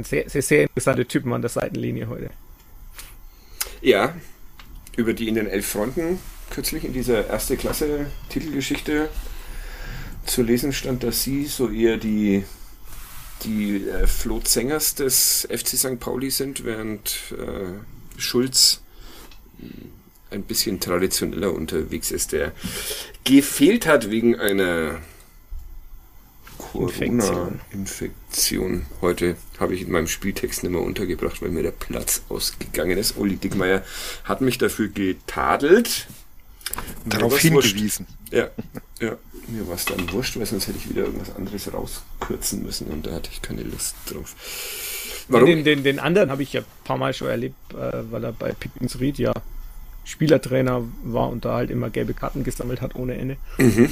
sehr, sehr, sehr interessante Typen an der Seitenlinie heute. Ja, über die in den elf Fronten kürzlich in dieser erste Klasse Titelgeschichte zu lesen stand, dass sie so eher die die äh, Flo Zengers des FC St. Pauli sind, während äh, Schulz ein bisschen traditioneller unterwegs ist, der gefehlt hat wegen einer Corona-Infektion. Heute habe ich in meinem Spieltext nicht mehr untergebracht, weil mir der Platz ausgegangen ist. Uli Dickmeier hat mich dafür getadelt. Darauf hingewiesen. Ja, ja, mir war es dann wurscht, weil sonst hätte ich wieder irgendwas anderes rauskürzen müssen und da hatte ich keine Lust drauf. Warum? Den, den, den anderen habe ich ja ein paar Mal schon erlebt, äh, weil er bei Pickens Ried ja Spielertrainer war und da halt immer gelbe Karten gesammelt hat ohne Ende. Mhm.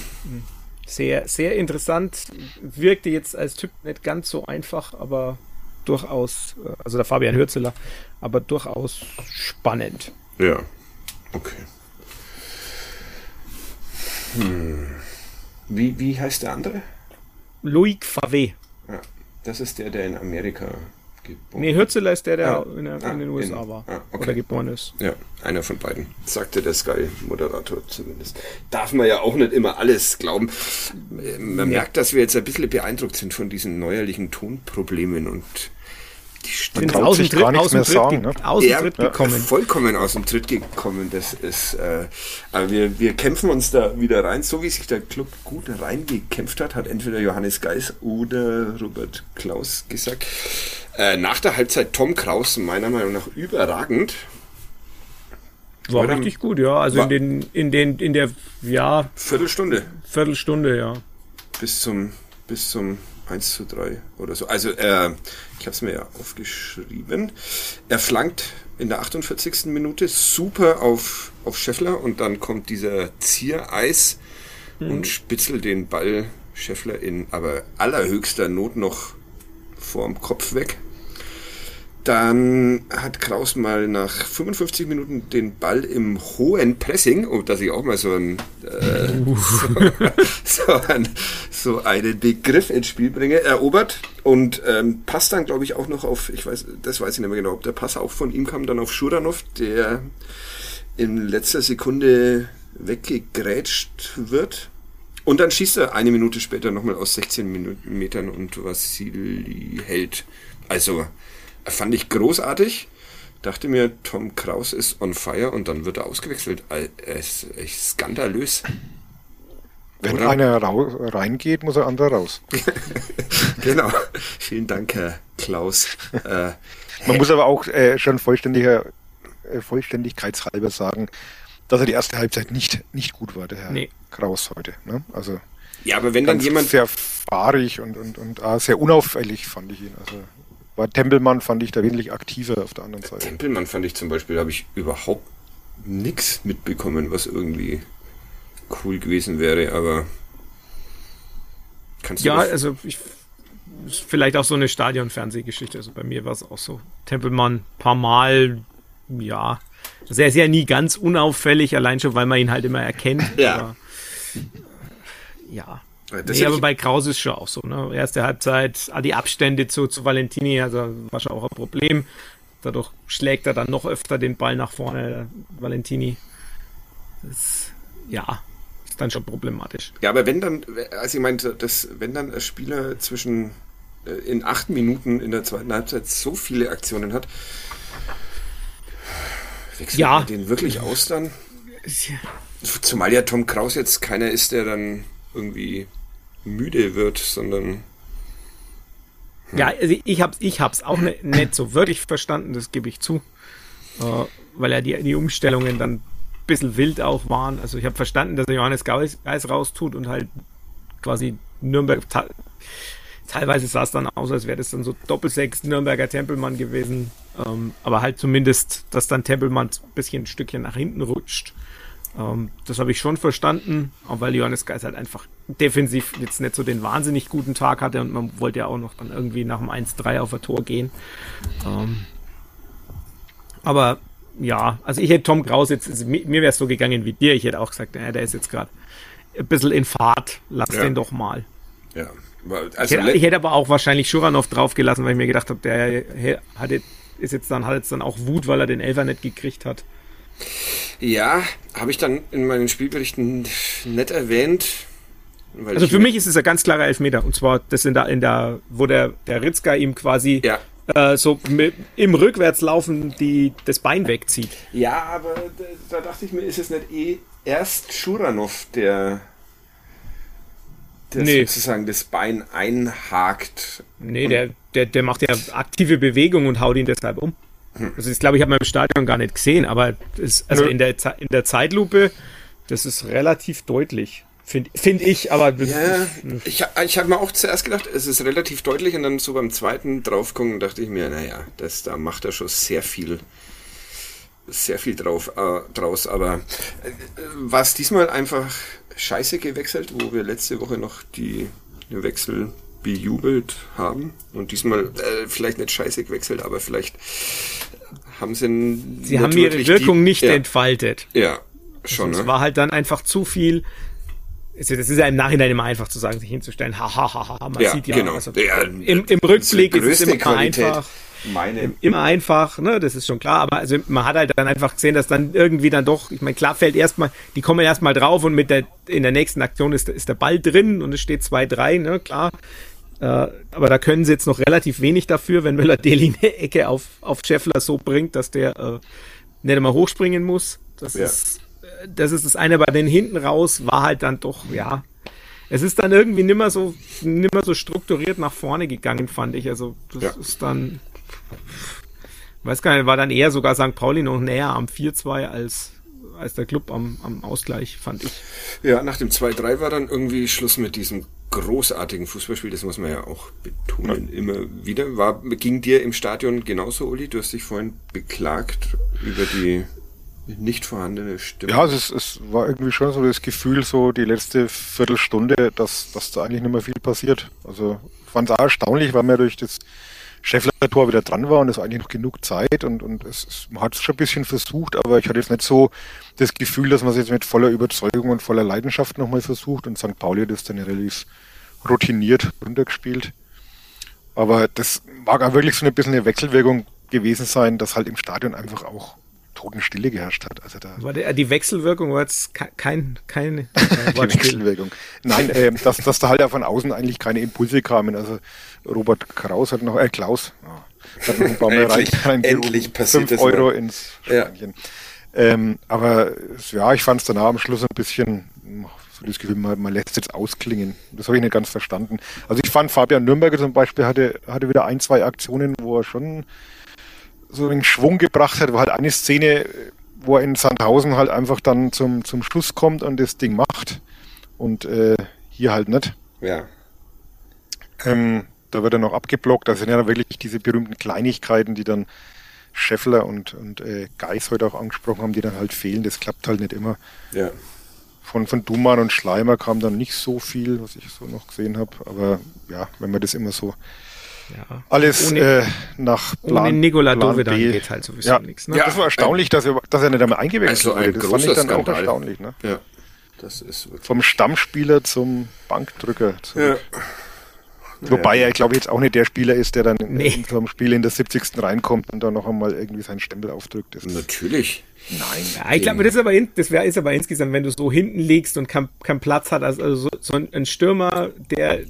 Sehr, sehr interessant. Wirkte jetzt als Typ nicht ganz so einfach, aber durchaus, äh, also der Fabian Hürzeler, aber durchaus spannend. Ja, okay. Hm. Wie, wie heißt der andere? Loic Fave. Ja, das ist der, der in Amerika geboren Nee, Hürzeler ist der, der ah, in, der, ah, in, den USA in, war. Ah, okay. Oder geboren ist. Ja, einer von beiden. Sagte der Sky-Moderator zumindest. Darf man ja auch nicht immer alles glauben. Man ja. merkt, dass wir jetzt ein bisschen beeindruckt sind von diesen neuerlichen Tonproblemen und die sind aus dem Tritt, aus dem Tritt, sagen, ne? aus dem Tritt gekommen. Vollkommen aus dem Tritt gekommen. Das ist, äh, aber wir, wir kämpfen uns da wieder rein, so wie sich der Club gut reingekämpft hat, hat entweder Johannes Geis oder Robert Klaus gesagt. Äh, nach der Halbzeit Tom Kraus meiner Meinung nach überragend. War richtig gut, ja. Also in den, in den, in der, ja. Viertelstunde. Viertelstunde, ja. Bis zum, bis zum 1 zu 3 oder so. Also äh, ich habe es mir ja aufgeschrieben. Er flankt in der 48. Minute super auf, auf Scheffler und dann kommt dieser Ziereis mhm. und spitzelt den Ball Scheffler in aber allerhöchster Not noch vorm Kopf weg. Dann hat Kraus mal nach 55 Minuten den Ball im hohen Pressing, und dass ich auch mal so, ein, äh, so, so, ein, so einen Begriff ins Spiel bringe, erobert und ähm, passt dann, glaube ich, auch noch auf, ich weiß, das weiß ich nicht mehr genau, ob der Pass auch von ihm kam, dann auf Schuranov, der in letzter Sekunde weggegrätscht wird. Und dann schießt er eine Minute später nochmal aus 16 Minuten Metern und Vassili hält. Also fand ich großartig. Dachte mir, Tom Kraus ist on fire und dann wird er ausgewechselt. Es ist echt skandalös. Wenn Oder? einer reingeht, muss er andere raus. genau. Vielen Dank, Herr Klaus. Äh, Man muss aber auch äh, schon vollständiger, äh, vollständigkeitshalber sagen, dass er die erste Halbzeit nicht, nicht gut war, der Herr nee. Kraus heute. Ne? Also ja, aber wenn dann jemand sehr fahrig und, und, und ah, sehr unauffällig fand ich ihn. Also war Tempelmann fand ich da wesentlich aktiver auf der anderen Seite. Tempelmann fand ich zum Beispiel, habe ich überhaupt nichts mitbekommen, was irgendwie cool gewesen wäre, aber kannst du Ja, also ich, vielleicht auch so eine Stadion-Fernsehgeschichte. Also bei mir war es auch so. Tempelmann paar Mal, ja. Also er ist ja nie ganz unauffällig, allein schon, weil man ihn halt immer erkennt. Ja. Aber, ja. Das nee, aber bei Kraus ist schon auch so. Ne? Erste Halbzeit, ah, die Abstände zu, zu Valentini, also war schon auch ein Problem. Dadurch schlägt er dann noch öfter den Ball nach vorne, Valentini. Das, ja, ist dann schon problematisch. Ja, aber wenn dann, also ich meinte, dass, wenn dann ein Spieler zwischen äh, in acht Minuten in der zweiten Halbzeit so viele Aktionen hat, wechselt ja. den wirklich aus dann? Zumal ja Tom Kraus jetzt keiner ist, der dann irgendwie müde wird, sondern. Hm. Ja, also ich hab's, ich hab's auch nicht, nicht so wirklich verstanden, das gebe ich zu. Äh, weil ja die, die Umstellungen dann ein bisschen wild auch waren. Also ich habe verstanden, dass er Johannes Geis, Geis raustut und halt quasi Nürnberg. Teilweise sah es dann aus, als wäre das dann so Doppelsechs Nürnberger Tempelmann gewesen. Ähm, aber halt zumindest, dass dann Tempelmann ein bisschen ein Stückchen nach hinten rutscht. Ähm, das habe ich schon verstanden, auch weil Johannes Geis halt einfach defensiv jetzt nicht so den wahnsinnig guten Tag hatte und man wollte ja auch noch dann irgendwie nach dem 1-3 auf ein Tor gehen. Ähm, aber ja, also ich hätte Tom Kraus jetzt, also mir wäre es so gegangen wie dir, ich hätte auch gesagt, naja, der ist jetzt gerade ein bisschen in Fahrt, lass ja. den doch mal. Ja. Also ich, hätte, ich hätte aber auch wahrscheinlich Schuranov draufgelassen, weil ich mir gedacht habe, der hatte, ist jetzt dann, hat jetzt dann auch Wut, weil er den Elfer nicht gekriegt hat. Ja, habe ich dann in meinen Spielberichten nicht erwähnt. Also für mich ist es ein ganz klarer Elfmeter. Und zwar das in der, in der wo der, der Ritzka ihm quasi ja. äh, so mit, im Rückwärtslaufen die, das Bein wegzieht. Ja, aber da, da dachte ich mir, ist es nicht eh erst Schuranov, der, der nee. sozusagen das Bein einhakt. Nee, der, der, der macht ja aktive Bewegung und haut ihn deshalb um. Also ich glaube, ich habe mal im Stadion gar nicht gesehen, aber es, also in der, in der Zeitlupe, das ist relativ deutlich. Finde find ich, aber. Ja, ich, ich habe mir auch zuerst gedacht, es ist relativ deutlich und dann so beim zweiten draufgucken dachte ich mir, naja, das, da macht er schon sehr viel, sehr viel drauf, äh, draus. Aber äh, war es diesmal einfach scheiße gewechselt, wo wir letzte Woche noch die Wechsel bejubelt haben und diesmal äh, vielleicht nicht scheiße gewechselt, aber vielleicht haben sie Sie haben ihre Wirkung die, nicht ja, entfaltet. Ja, schon. Also, ne? Es war halt dann einfach zu viel. Das ist ja im Nachhinein immer einfach zu sagen, sich hinzustellen, ha, ha, ha, ha. man ja, sieht ja, genau. also, ja, im, im Rückblick ist es immer Qualität. einfach. Meine. Immer einfach, ne, das ist schon klar, aber also man hat halt dann einfach gesehen, dass dann irgendwie dann doch, ich meine, klar fällt erstmal, die kommen erstmal drauf und mit der, in der nächsten Aktion ist, ist der Ball drin und es steht 2-3, ne, klar. Äh, aber da können sie jetzt noch relativ wenig dafür, wenn Müller-Deli eine Ecke auf, auf Scheffler so bringt, dass der äh, nicht einmal hochspringen muss. Das, ja. ist, das ist das eine. Bei den hinten raus war halt dann doch, ja, es ist dann irgendwie nimmer so, nimmer so strukturiert nach vorne gegangen, fand ich. Also, das ja. ist dann, weiß gar nicht, war dann eher sogar St. Pauli noch näher am 4-2 als, als der Club am, am Ausgleich, fand ich. Ja, nach dem 2-3 war dann irgendwie Schluss mit diesem großartigen Fußballspiel, das muss man ja auch betonen, ja. immer wieder. War, ging dir im Stadion genauso, Uli? Du hast dich vorhin beklagt über die nicht vorhandene Stimme. Ja, es, es war irgendwie schon so das Gefühl, so die letzte Viertelstunde, dass, dass da eigentlich nicht mehr viel passiert. Also fand es auch erstaunlich, weil man durch das Scheffler-Tor wieder dran war und es war eigentlich noch genug Zeit und, und es, es, man hat es schon ein bisschen versucht, aber ich hatte jetzt nicht so das Gefühl, dass man es jetzt mit voller Überzeugung und voller Leidenschaft nochmal versucht und St. Pauli hat das dann relativ routiniert runtergespielt. Aber das mag auch wirklich so ein bisschen eine Wechselwirkung gewesen sein, dass halt im Stadion einfach auch Totenstille geherrscht hat. Also da war die, die Wechselwirkung war jetzt kein, kein äh, die Wechselwirkung. Nein, äh, dass, dass da halt auch von außen eigentlich keine Impulse kamen. Also Robert Kraus hat noch, äh, Klaus, oh, hat noch ein paar Mal endlich, rein, endlich passiert 5 Euro mal. ins Schweinchen. Ja. Ähm, aber ja, ich fand es danach am Schluss ein bisschen so das Gefühl, man, man lässt es jetzt ausklingen. Das habe ich nicht ganz verstanden. Also ich fand Fabian Nürnberger zum Beispiel hatte, hatte wieder ein, zwei Aktionen, wo er schon so einen Schwung gebracht hat, wo halt eine Szene, wo er in Sandhausen halt einfach dann zum, zum Schluss kommt und das Ding macht. Und äh, hier halt nicht. Ja. Ähm, da wird er noch abgeblockt. Das sind ja wirklich diese berühmten Kleinigkeiten, die dann Scheffler und, und äh, Geis heute auch angesprochen haben, die dann halt fehlen. Das klappt halt nicht immer. Ja. Von, von Duman und Schleimer kam dann nicht so viel, was ich so noch gesehen habe. Aber ja, wenn man das immer so ja. Alles ohne, äh, nach Plan, ohne Nikola Dove dann geht halt sowieso ja. nichts. Ne? Ja, das war erstaunlich, dass er, dass er nicht einmal eingewechselt also wurde. Das fand ich dann Skandal. auch erstaunlich. Ne? Ja, das ist Vom Stammspieler zum Bankdrücker zurück. Ja. Wobei er, glaube ich, jetzt auch nicht der Spieler ist, der dann nee. in so einem Spiel in der 70. reinkommt und dann noch einmal irgendwie seinen Stempel aufdrückt. Das Natürlich. Nein. Ja, ich glaube, das ist aber, in, das wär, ist aber insgesamt, wenn du so hinten liegst und keinen kein Platz hat, also so, so ein Stürmer, der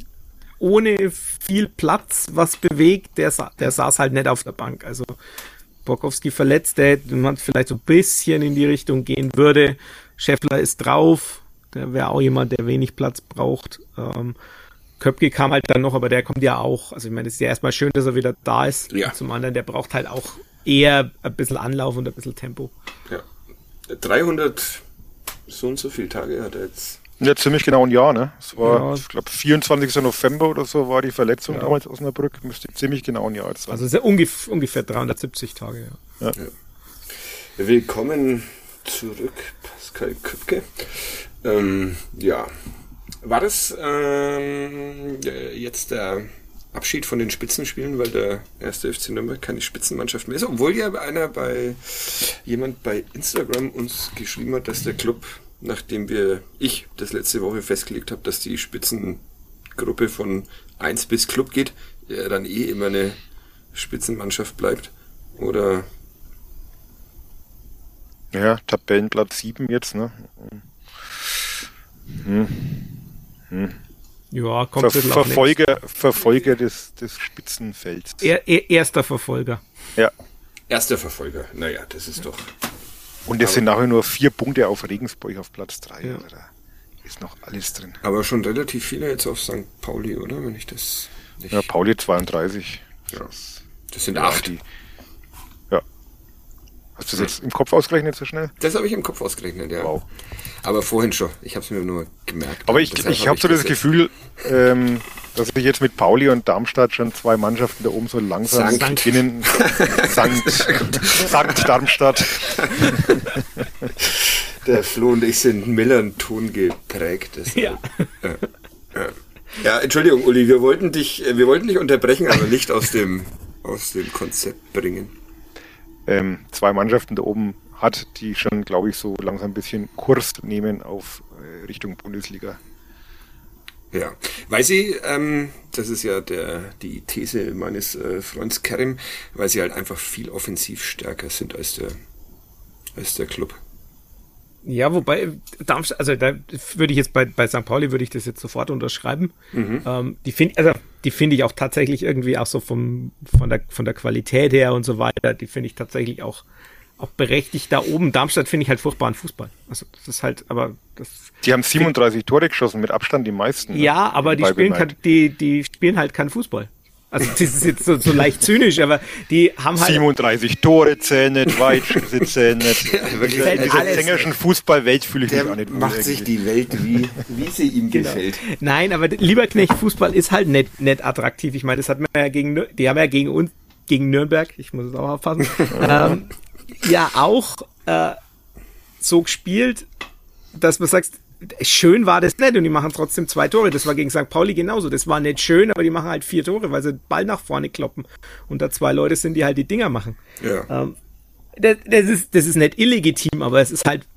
ohne viel Platz was bewegt, der, der saß halt nicht auf der Bank. Also Borkowski verletzt, der man vielleicht so ein bisschen in die Richtung gehen würde. Scheffler ist drauf, der wäre auch jemand, der wenig Platz braucht. Ähm, Köpke kam halt dann noch, aber der kommt ja auch. Also ich meine, es ist ja erstmal schön, dass er wieder da ist. Ja. zum anderen, der braucht halt auch eher ein bisschen Anlauf und ein bisschen Tempo. Ja. 300 so und so viele Tage hat er jetzt ja, ziemlich genau ein Jahr, ne? Es war, ja. ich glaube, 24. November oder so war die Verletzung ja. damals aus Osnabrück. Müsste ziemlich genau ein Jahr sein. Also sehr ungef ungefähr 370 Tage, ja. ja. Willkommen zurück, Pascal Köpke. Ähm, ja. War das ähm, jetzt der Abschied von den Spitzenspielen, weil der erste FC Nürnberg keine Spitzenmannschaft mehr ist, obwohl ja einer bei jemand bei Instagram uns geschrieben hat, dass der Club nachdem wir, ich das letzte Woche festgelegt habe, dass die Spitzengruppe von 1 bis Club geht, ja, dann eh immer eine Spitzenmannschaft bleibt. Oder? Ja, Tabellenplatz 7 jetzt, ne? Hm. Hm. Ja, kommt Ver Verfolger, Verfolger des, des Spitzenfelds. Er, er, erster Verfolger. Ja. Erster Verfolger. Naja, das ist doch. Und es sind nachher nur vier Punkte auf Regensburg auf Platz drei. Ja. Also da ist noch alles drin. Aber schon relativ viele jetzt auf St. Pauli, oder? Wenn ich das nicht. Ja, Pauli 32. Ja. Das sind acht. Die. Hast du das jetzt im Kopf ausgerechnet so schnell? Das habe ich im Kopf ausgerechnet, ja. Wow. Aber vorhin schon. Ich habe es mir nur gemerkt. Aber ich, ich habe so das Gefühl, ähm, dass ich jetzt mit Pauli und Darmstadt schon zwei Mannschaften da oben so langsam Sankt. beginnen. Sankt, Sankt Darmstadt. Der Flo und ich sind Millern-Ton geprägt. Ja. ja. Ja, Entschuldigung, Uli, wir wollten dich, wir wollten dich unterbrechen, aber nicht aus dem, aus dem Konzept bringen. Ähm, zwei Mannschaften da oben hat, die schon, glaube ich, so langsam ein bisschen Kurs nehmen auf äh, Richtung Bundesliga. Ja, weil sie, ähm, das ist ja der, die These meines äh, Freunds Kerim, weil sie halt einfach viel offensiv stärker sind als der, als der Club. Ja, wobei, Darmstadt, also da würde ich jetzt bei, bei St. Pauli würde ich das jetzt sofort unterschreiben. Mhm. Ähm, die finde also die finde ich auch tatsächlich irgendwie auch so vom, von der, von der Qualität her und so weiter, die finde ich tatsächlich auch auch berechtigt da oben. Darmstadt finde ich halt furchtbaren Fußball. Also das ist halt, aber das. Die haben 37 Tore geschossen, mit Abstand die meisten. Ne? Ja, aber die spielen, kein, die, die spielen halt keinen Fußball. Also das ist jetzt so, so leicht zynisch, aber die haben halt. 37 Tore zählen nicht, Weitschusse zählen nicht. ja, wirklich, englischen Fußballwelt fühle ich der mich auch nicht macht irgendwie. sich die Welt, wie, wie sie ihm genau. gefällt. Nein, aber Lieberknecht Fußball ist halt nicht, nicht attraktiv. Ich meine, das hat man ja gegen, die haben ja gegen uns, gegen Nürnberg, ich muss es auch aufpassen, ähm, ja auch äh, so gespielt, dass man sagt, schön war das nicht und die machen trotzdem zwei Tore. Das war gegen St. Pauli genauso. Das war nicht schön, aber die machen halt vier Tore, weil sie Ball nach vorne kloppen und da zwei Leute sind, die halt die Dinger machen. Ja. Ähm, das, das, ist, das ist nicht illegitim, aber es ist halt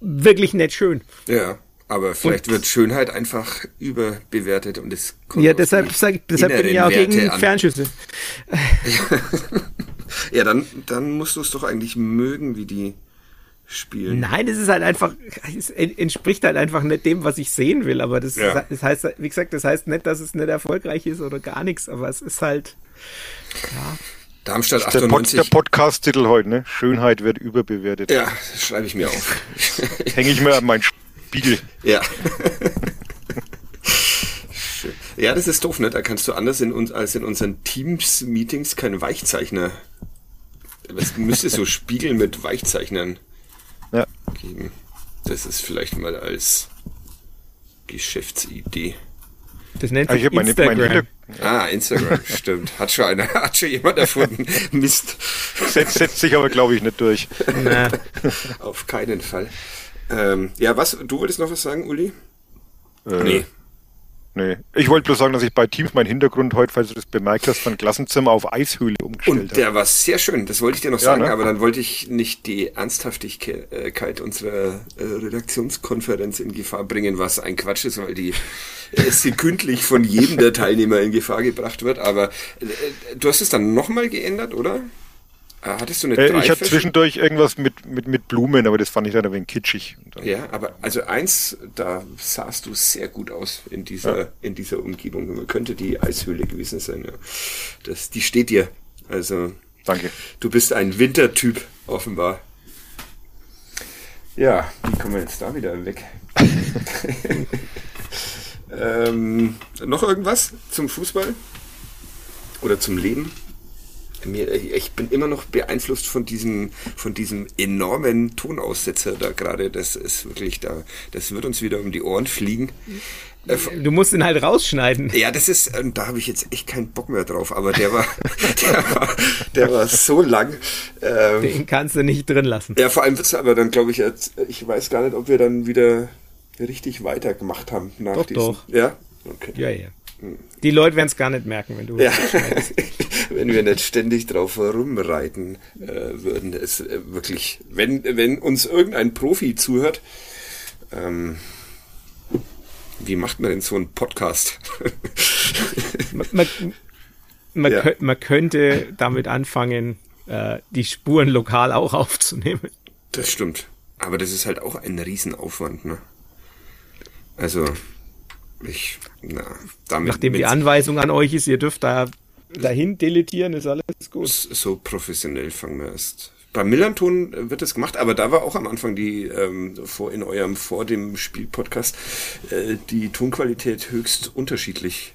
wirklich nicht schön. Ja. Aber vielleicht und, wird Schönheit einfach überbewertet und es kommt Ja, deshalb, sag, deshalb bin ich ja auch gegen an. Fernschüsse. ja, dann, dann musst du es doch eigentlich mögen, wie die spielen. Nein, es ist halt einfach, es entspricht halt einfach nicht dem, was ich sehen will. Aber das, ja. das heißt, wie gesagt, das heißt nicht, dass es nicht erfolgreich ist oder gar nichts, aber es ist halt, ja. Darmstadt 98. Der, Pod, der Podcast-Titel heute, ne? Schönheit wird überbewertet. Ja, das schreibe ich mir auf. Hänge ich mir an meinen Spiegel. Ja. ja, das ist doof, ne? Da kannst du anders in uns als in unseren Teams-Meetings keinen Weichzeichner. Es müsste so Spiegel mit Weichzeichnern ja. geben. Das ist vielleicht mal als Geschäftsidee. Das nennt sich ah, Instagram. Meine, ah, Instagram, stimmt. Hat schon einer, hat schon jemand erfunden. Mist. Setzt, setzt sich aber, glaube ich, nicht durch. Na. Auf keinen Fall. Ähm, ja, was, du wolltest noch was sagen, Uli? Äh, nee. Nee. Ich wollte bloß sagen, dass ich bei Teams meinen Hintergrund heute, falls du das bemerkt hast, von Klassenzimmer auf Eishöhle umgestellt habe. Und der war sehr schön, das wollte ich dir noch ja, sagen, ne? aber dann wollte ich nicht die Ernsthaftigkeit unserer äh, Redaktionskonferenz in Gefahr bringen, was ein Quatsch ist, weil die äh, sekündlich von jedem der Teilnehmer in Gefahr gebracht wird. Aber äh, du hast es dann nochmal geändert, oder? Ah, hattest du eine äh, Ich hatte zwischendurch irgendwas mit, mit, mit Blumen, aber das fand ich dann ein wenig kitschig. Ja, aber also eins, da sahst du sehr gut aus in dieser, ja. in dieser Umgebung. Könnte die Eishöhle gewesen sein. Ja. Das, die steht dir. Also. Danke. Du bist ein Wintertyp, offenbar. Ja, wie kommen wir jetzt da wieder weg? ähm, noch irgendwas zum Fußball? Oder zum Leben? Mir, ich bin immer noch beeinflusst von diesem, von diesem enormen Tonaussetzer da gerade. Das ist wirklich da, das wird uns wieder um die Ohren fliegen. Äh, du musst ihn halt rausschneiden. Ja, das ist, da habe ich jetzt echt keinen Bock mehr drauf, aber der war, der war, der war so lang. Ähm, Den kannst du nicht drin lassen. Ja, vor allem wird's aber dann, glaube ich, jetzt, ich weiß gar nicht, ob wir dann wieder richtig weitergemacht haben nach doch, diesem. Doch. Ja? Okay. Ja, ja. Die Leute werden es gar nicht merken, wenn du. Ja. wenn wir nicht ständig drauf herumreiten äh, würden. Es äh, wirklich, wenn, wenn uns irgendein Profi zuhört, ähm, wie macht man denn so einen Podcast? man, man, man, ja. könnt, man, könnte damit anfangen, äh, die Spuren lokal auch aufzunehmen. Das stimmt. Aber das ist halt auch ein Riesenaufwand, ne? Also, ich, na, damit. Nachdem die Anweisung an euch ist, ihr dürft da dahin deletieren, ist alles gut. So professionell fangen wir erst. Bei Millanton wird das gemacht, aber da war auch am Anfang die, ähm, vor, in eurem, vor dem Spielpodcast, äh, die Tonqualität höchst unterschiedlich.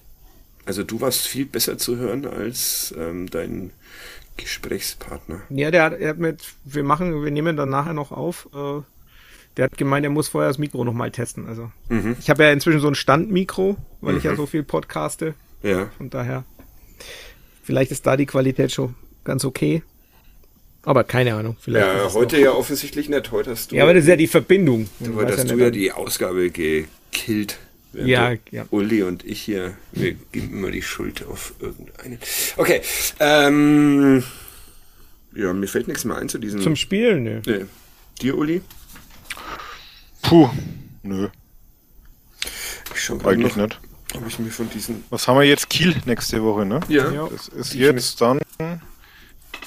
Also du warst viel besser zu hören als ähm, dein Gesprächspartner. Ja, der hat, er hat mit, wir machen, wir nehmen dann nachher noch auf, äh, der hat gemeint, er muss vorher das Mikro nochmal testen. Also mhm. ich habe ja inzwischen so ein Standmikro, weil mhm. ich ja mhm. so viel podcaste. Ja. Von daher. Vielleicht ist da die Qualität schon ganz okay. Aber keine Ahnung. Vielleicht ja, heute ja offensichtlich nicht. Heute hast du. Ja, aber das ist ja die Verbindung. Heute hast ja du ja die Ausgabe gekillt. Ja, ja. Uli und ich hier, wir geben immer die Schuld auf irgendeinen. Okay. Ähm, ja, mir fällt nichts mehr ein zu diesem. Zum Spielen, ne? Nee. Dir, Uli? Puh, nö. Ich schau Eigentlich noch. nicht habe ich mir von diesen. Was haben wir jetzt? Kiel nächste Woche, ne? Ja. Das ist jetzt dann.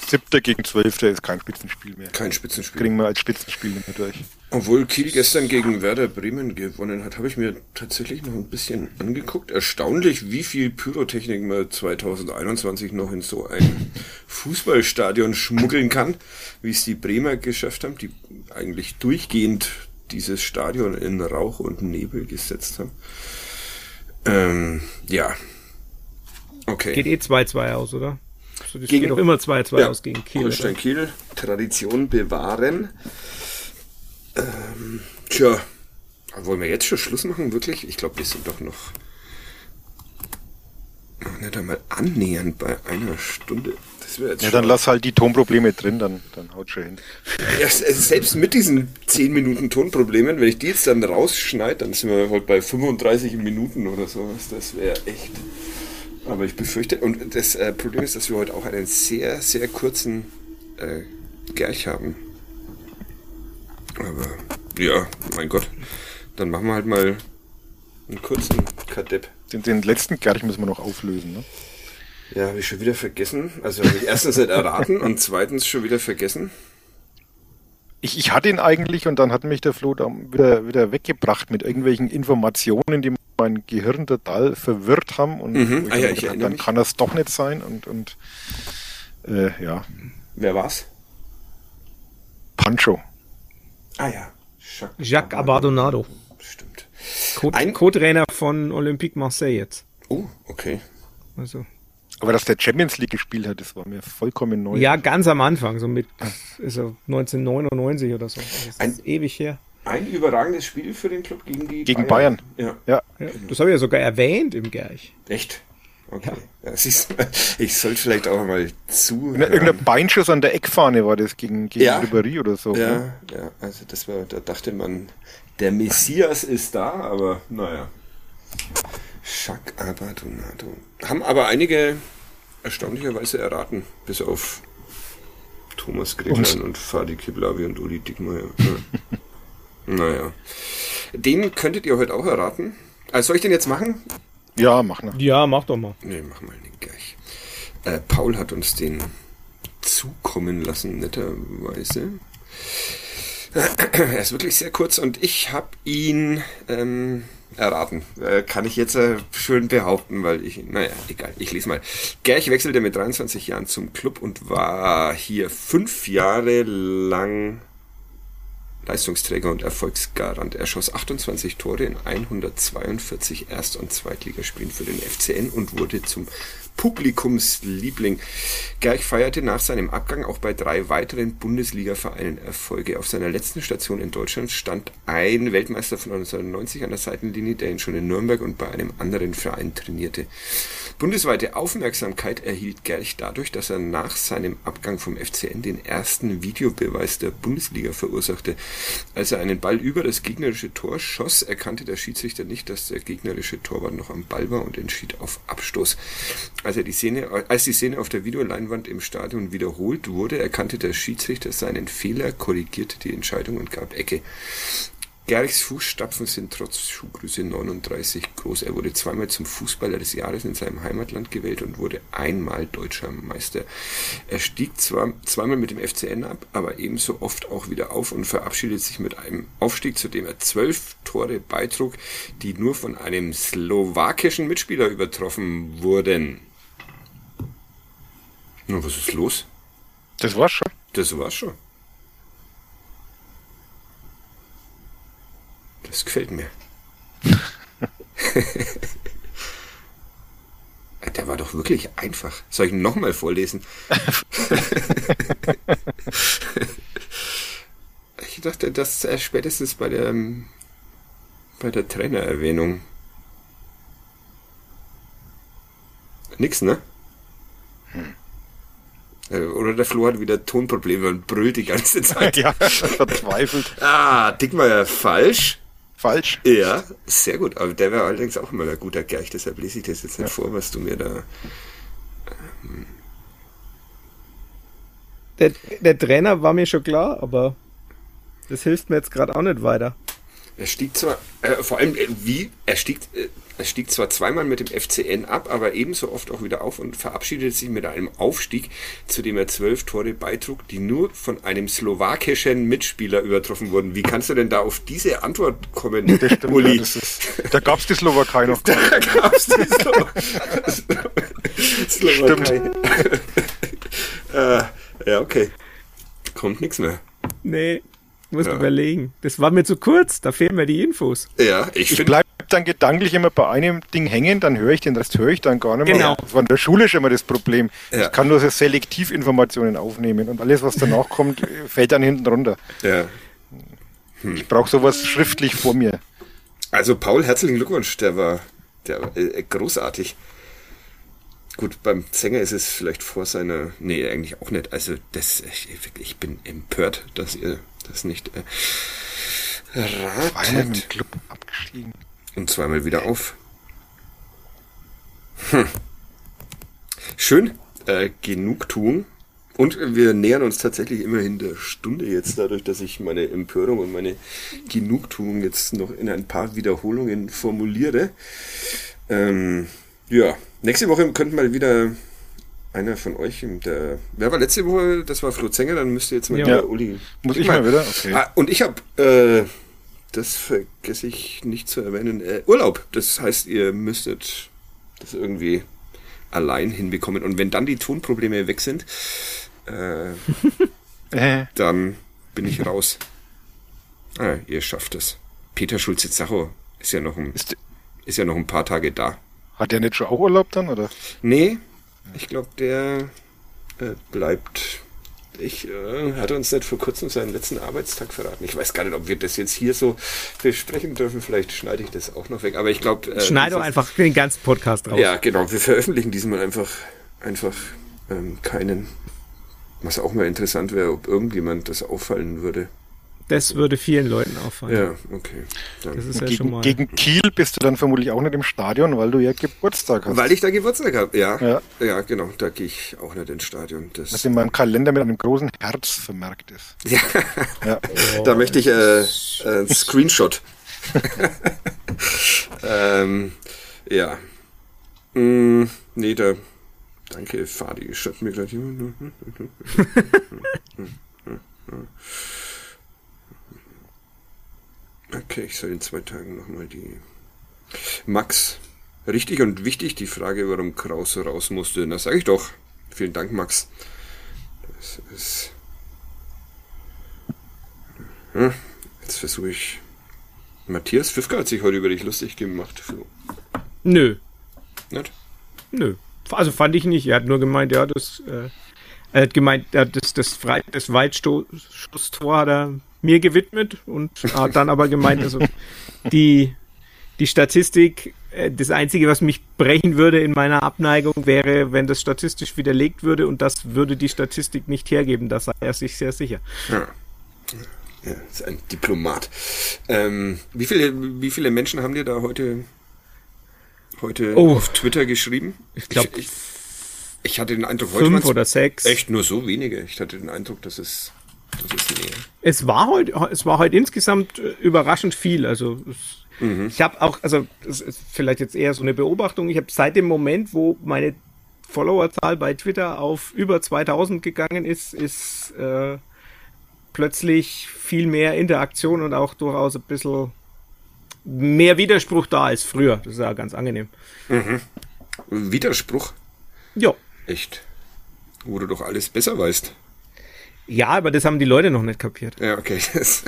Siebter gegen Zwölfter ist kein Spitzenspiel mehr. Kein Spitzenspiel. Kriegen wir als Spitzenspiel mehr durch. Obwohl Kiel gestern gegen Werder Bremen gewonnen hat, habe ich mir tatsächlich noch ein bisschen angeguckt. Erstaunlich, wie viel Pyrotechnik man 2021 noch in so ein Fußballstadion schmuggeln kann, wie es die Bremer geschafft haben, die eigentlich durchgehend dieses Stadion in Rauch und Nebel gesetzt haben. Ähm, ja. Okay. Geht eh 2-2 aus, oder? So, das gegen, geht auch immer 2-2 ja, aus gegen Kiel. Holstein Kiel, Tradition bewahren. Ähm, tja, wollen wir jetzt schon Schluss machen, wirklich? Ich glaube, wir sind doch noch, noch nicht einmal annähernd bei einer Stunde. Das jetzt Ja, schon- dann lass halt die Tonprobleme drin, dann, dann haut schon hin. Ja, s- selbst mit diesen 10 Minuten Tonproblemen, wenn ich die jetzt dann rausschneide, dann sind wir heute bei 35 Minuten oder sowas. Das wäre echt. Aber ich befürchte, und das äh, Problem ist, dass wir heute auch einen sehr, sehr kurzen äh, Gerch haben. Aber ja, mein Gott, dann machen wir halt mal einen kurzen Kadepp. Den, den letzten Gerch müssen wir noch auflösen, ne? Ja, habe ich schon wieder vergessen. Also habe ich erstens nicht erraten und zweitens schon wieder vergessen. Ich, ich hatte ihn eigentlich und dann hat mich der Flo da wieder, wieder weggebracht mit irgendwelchen Informationen, die mein Gehirn total verwirrt haben. Und Mhm. Ah ja, gedacht, dann mich. kann das doch nicht sein. Und, und äh, ja, Wer war's? Pancho. Ah ja. Jacques, Jacques Abardonado. Stimmt. Co-Trainer von Olympique Marseille jetzt. Oh, okay. Also, Aber dass der Champions League gespielt hat, das war mir vollkommen neu. ja, ganz am Anfang, so mit ist er 1999 oder so. Das ist Ein- ewig her. Ein überragendes Spiel für den Club gegen die Gegen Bayern. Ja, Ja, Ja, das habe ich ja sogar erwähnt im Gerch. echt. Okay. Ja. du, ich sollte vielleicht auch mal zu. Irgendein Beinschuss an der Eckfahne war das gegen, gegen Ja. Ribéry oder so. ne? Ja, ja, also das war, da dachte man, der Messias ist da, aber naja. Jacques Abadonado. Haben aber einige erstaunlicherweise erraten, bis auf Thomas Gretlein und Fadi Kiblavi und Uli Dickmeyer. Ja. naja. Den könntet ihr heute auch erraten. Also soll ich den jetzt machen? Ja, mach nach. Ja, mach doch mal. Ne, mach mal den gleich. Äh, Paul hat uns den zukommen lassen, netterweise. Er ist wirklich sehr kurz und ich habe ihn ähm, erraten. Äh, kann ich jetzt äh, schön behaupten, weil ich, naja, egal, ich lese mal. Gerch wechselte mit 23 Jahren zum Club und war hier fünf Jahre lang Leistungsträger und Erfolgsgarant. Er schoss 28 Tore in 142 Erst- und Zweitligaspielen für den FCN und wurde zum Publikumsliebling. Gerch feierte nach seinem Abgang auch bei drei weiteren Bundesliga-Vereinen Erfolge. Auf seiner letzten Station in Deutschland stand ein Weltmeister von 1990 an der Seitenlinie, der ihn schon in Nürnberg und bei einem anderen Verein trainierte. Bundesweite Aufmerksamkeit erhielt Gerch dadurch, dass er nach seinem Abgang vom FCN den ersten Videobeweis der Bundesliga verursachte. Als er einen Ball über das gegnerische Tor schoss, erkannte der Schiedsrichter nicht, dass der gegnerische Torwart noch am Ball war und entschied auf Abstoß. Als, er die Szene, als die Szene auf der Videoleinwand im Stadion wiederholt wurde, erkannte der Schiedsrichter seinen Fehler, korrigierte die Entscheidung und gab Ecke. Gerrichs Fußstapfen sind trotz Schuhgröße 39 groß. Er wurde zweimal zum Fußballer des Jahres in seinem Heimatland gewählt und wurde einmal deutscher Meister. Er stieg zwar zweimal mit dem FCN ab, aber ebenso oft auch wieder auf und verabschiedet sich mit einem Aufstieg, zu dem er zwölf Tore beitrug, die nur von einem slowakischen Mitspieler übertroffen wurden. Na, was ist los? Das war's schon. Das war's schon. Das gefällt mir. Der war doch wirklich einfach. Soll ich ihn nochmal vorlesen? ich dachte, dass er spätestens bei der, bei der Trainererwähnung. Nix, ne? Äh, Oder der Flo hat wieder Tonprobleme und brüllt die ganze Zeit. ja, verzweifelt. Ah, Dickmeier falsch. Falsch. Ja, sehr gut. Aber der wäre allerdings auch immer ein guter Gerch, deshalb lese ich das jetzt nicht vor, was du mir da. Der, der Trainer war mir schon klar, aber das hilft mir jetzt gerade auch nicht weiter. Er stieg zwar, äh, vor allem äh, wie, er stieg, äh, er stieg zwar zweimal mit dem FCN ab, aber ebenso oft auch wieder auf und verabschiedete sich mit einem Aufstieg, zu dem er zwölf Tore beitrug, die nur von einem slowakischen Mitspieler übertroffen wurden. Wie kannst du denn da auf diese Antwort kommen, Uli? Ja, das ist, da gab's die Slowakei noch. gar nicht. Da gab's die Slo Slowakei. äh, ja, okay. Kommt nichts mehr. Nee, musst Ja. überlegen. Das war mir zu kurz, da fehlen mir die Infos. Ja, ich Ich finde. bleib dann gedanklich immer bei einem Ding hängen, dann höre ich den Rest höre ich dann gar nicht mehr. Genau. Das war in der Schule schon immer das Problem. Ja. Ich kann nur so selektiv Informationen aufnehmen und alles, was danach kommt, fällt dann hinten runter. Ja. Ich brauche sowas schriftlich vor mir. Also Paul, herzlichen Glückwunsch, der war, der war äh, großartig. gut, beim Sänger ist es vielleicht vor seiner, nee, eigentlich auch nicht. Also das, ich, ich bin empört, dass ihr das nicht äh, Zweimal ratet. im Club abgestiegen. Und zweimal wieder auf. Hm. Schön. Äh, Genugtuung. Und wir nähern uns tatsächlich immerhin der Stunde jetzt, dadurch, dass ich meine Empörung und meine Genugtuung jetzt noch in ein paar Wiederholungen formuliere. Ähm, ja, nächste Woche könnte mal wieder einer von euch, der, wer war letzte Woche? Das war Flo Zenger, dann müsste jetzt mal Ja. der Uli. Muss ich mal wieder? Okay. Ah, und ich habe, äh, das vergesse ich nicht zu erwähnen, äh, Urlaub. Das heißt, ihr müsstet das irgendwie allein hinbekommen. Und wenn dann die Tonprobleme weg sind, äh, Äh, dann bin ich raus. Ah, ihr schafft es. Peter Schulze-Zacho ist ja noch ein, ist, ist ja noch ein paar Tage da. hat der nicht schon auch Urlaub dann, oder? Nee, ich glaube, der äh, bleibt. Ich äh, hat uns nicht vor kurzem seinen letzten Arbeitstag verraten. Ich weiß gar nicht, ob wir das jetzt hier so besprechen dürfen. Vielleicht schneide ich das auch noch weg. Aber ich glaube. Äh, Schneid doch einfach den ganzen Podcast raus. Ja, genau. Wir veröffentlichen diesmal einfach, einfach ähm, keinen. Was auch mal interessant wäre, ob irgendjemand das auffallen würde. Das würde vielen Leuten auffallen. Ja, okay. Dann. Das ist ja schon Gegen, mal. gegen Kiel bist du dann vermutlich auch nicht im Stadion, weil du ja Geburtstag hast. Weil ich da Geburtstag habe, ja. Ja. Ja, genau. Da gehe ich auch nicht ins Stadion. Das, was in meinem Kalender mit einem großen Herz vermerkt ist. Ja, Ja. da möchte ich äh, äh, einen Screenshot. ähm, ja. Mm, nee, da. Danke, Fadi. Schreibt mir gleich. Okay, ich soll in zwei Tagen nochmal die. Max. Richtig und wichtig die Frage, warum Kraus raus musste. Na, sag ich doch. Vielen Dank, Max. Das ist. Hm, Jetzt versuche ich. Matthias Pfiffka hat sich heute über dich lustig gemacht, Flo. Nö, Nicht? nö. Also fand ich nicht. Er hat nur gemeint, ja, das. Äh, er hat gemeint, das, das, das Weitstoßtor hat er mir gewidmet und hat dann aber gemeint, also die, die Statistik, äh, das Einzige, was mich brechen würde in meiner Abneigung, wäre, wenn das statistisch widerlegt würde und das würde die Statistik nicht hergeben. Da sei er sich sehr sicher. Ja. Ja, ist ein Diplomat. Ähm, wie, viele, wie viele Menschen haben dir da heute, heute Oh. auf Twitter geschrieben? Ich glaub, ich, ich, ich hatte den Eindruck, heute Fünf oder sechs. echt nur so wenige. Ich hatte den Eindruck, dass es, es war heute, es war heute insgesamt äh, überraschend viel. Also es, ich habe auch, also vielleicht jetzt eher so eine Beobachtung. Ich habe seit dem Moment, wo meine Followerzahl bei Twitter auf über 2000 gegangen ist, ist äh, plötzlich viel mehr Interaktion und auch durchaus ein bisschen mehr Widerspruch da als früher. Das ist ja ganz angenehm. Widerspruch? Ja. Echt? Wo du doch alles besser weißt. Ja, aber das haben die Leute noch nicht kapiert. Ja, okay. Das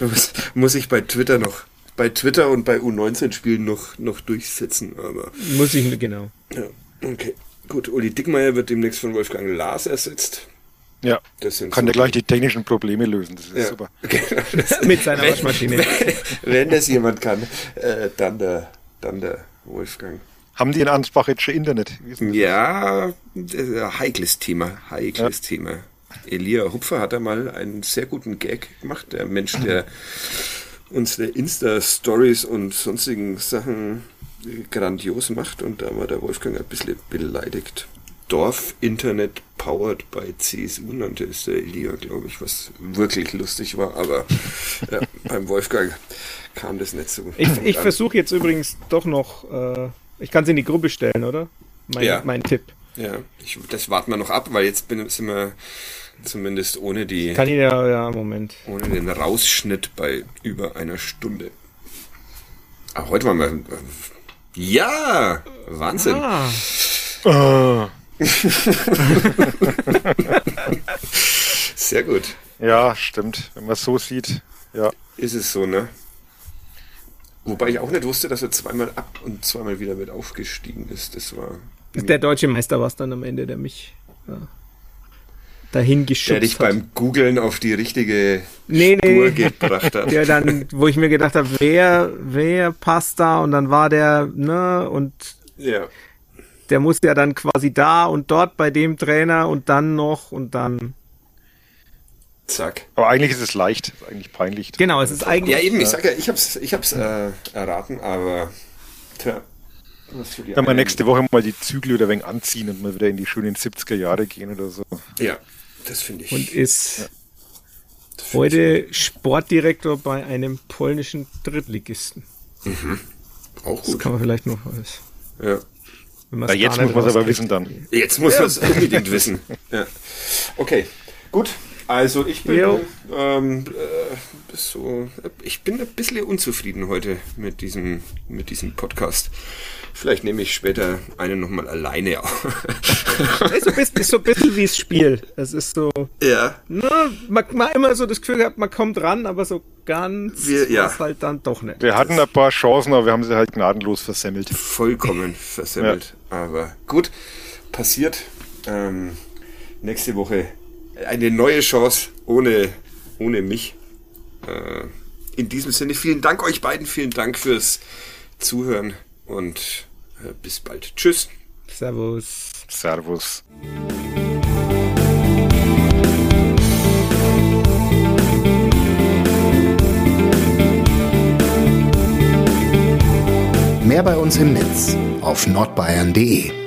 muss, muss ich bei Twitter noch, bei Twitter und bei U19-Spielen noch, noch durchsetzen, aber. Muss ich, genau. Ja, okay. Gut, Uli Dickmeyer wird demnächst von Wolfgang Lars ersetzt. Ja. Das sind Kann so der gleich die technischen Probleme lösen. Das ist Ja, super. genau, das, Mit seiner Waschmaschine. wenn, wenn das jemand kann, äh, dann der, dann der Wolfgang. Haben die in Ansbach jetzt schon Internet? Wie ist denn das? Ja, das ist ein heikles Thema, heikles Thema. Elia Hupfer hat da mal einen sehr guten Gag gemacht, der Mensch, der unsere Insta-Stories und sonstigen Sachen grandios macht und da war der Wolfgang ein bisschen beleidigt. Dorf-Internet powered by CSU nannte es der Elia, glaube ich, was wirklich lustig war, aber ja, beim Wolfgang kam das nicht so. Ich, ich versuche jetzt übrigens doch noch, äh, ich kann es in die Gruppe stellen, oder? Mein, Ja. mein Tipp. Ja, ich, das warten wir noch ab, weil jetzt bin, sind wir zumindest ohne die Kann ich ja, ja, Moment. ohne den Rausschnitt bei über einer Stunde. Ah, heute waren wir. äh, Ja! Wahnsinn. Ah, Ah, Sehr gut. ja, stimmt. Wenn man es so sieht. Ja. Ist es so, ne? Wobei ich auch nicht wusste, dass er zweimal ab und zweimal wieder mit aufgestiegen ist. Das war. der deutsche Meister war es dann am Ende, der mich ja, dahin Der geschubst dich hat. beim Googeln auf die richtige Nee, Spur nee. gebracht hat. Der dann, wo ich mir gedacht habe, wer, wer passt da? Und dann war der, ne, und Ja. der muss ja dann quasi da und dort bei dem Trainer und dann noch und dann. Zack. Aber eigentlich ist es leicht, eigentlich peinlich. Genau, es ist eigentlich. Ja, eben, ich sag ja, ich hab's, ich hab's äh, erraten, aber tja. was für die Wenn wir nächste Woche mal die Zügel oder ein wenig anziehen und mal wieder in die schönen 70er Jahre gehen oder so. Ja, das finde ich. und ist das find heute Sportdirektor bei einem polnischen Drittligisten. ich auch Das gut. kann man vielleicht noch alles. Ja. Na, jetzt muss man es aber wissen dann. Jetzt muss man es unbedingt wissen. Ja. Okay, gut. Also ich bin, ähm, äh, so, ich bin ein bisschen unzufrieden heute mit diesem, mit diesem Podcast. Vielleicht nehme ich später einen nochmal alleine auf. ist, so ein bisschen, ist so ein bisschen wie das Spiel. Es ist so, ja. ne, man, man immer so das Gefühl gehabt, man kommt ran, aber so ganz Wir- ja. halt dann doch nicht. Wir hatten ein paar Chancen, aber wir haben sie halt gnadenlos versemmelt. vollkommen versemmelt. Aber gut, passiert. Ähm, nächste Woche eine neue Chance ohne, ohne mich. Äh, in diesem Sinne, vielen Dank euch beiden, vielen Dank fürs Zuhören und äh, bis bald. Tschüss. Servus. Servus. Mehr bei uns im Netz auf nordbayern.de.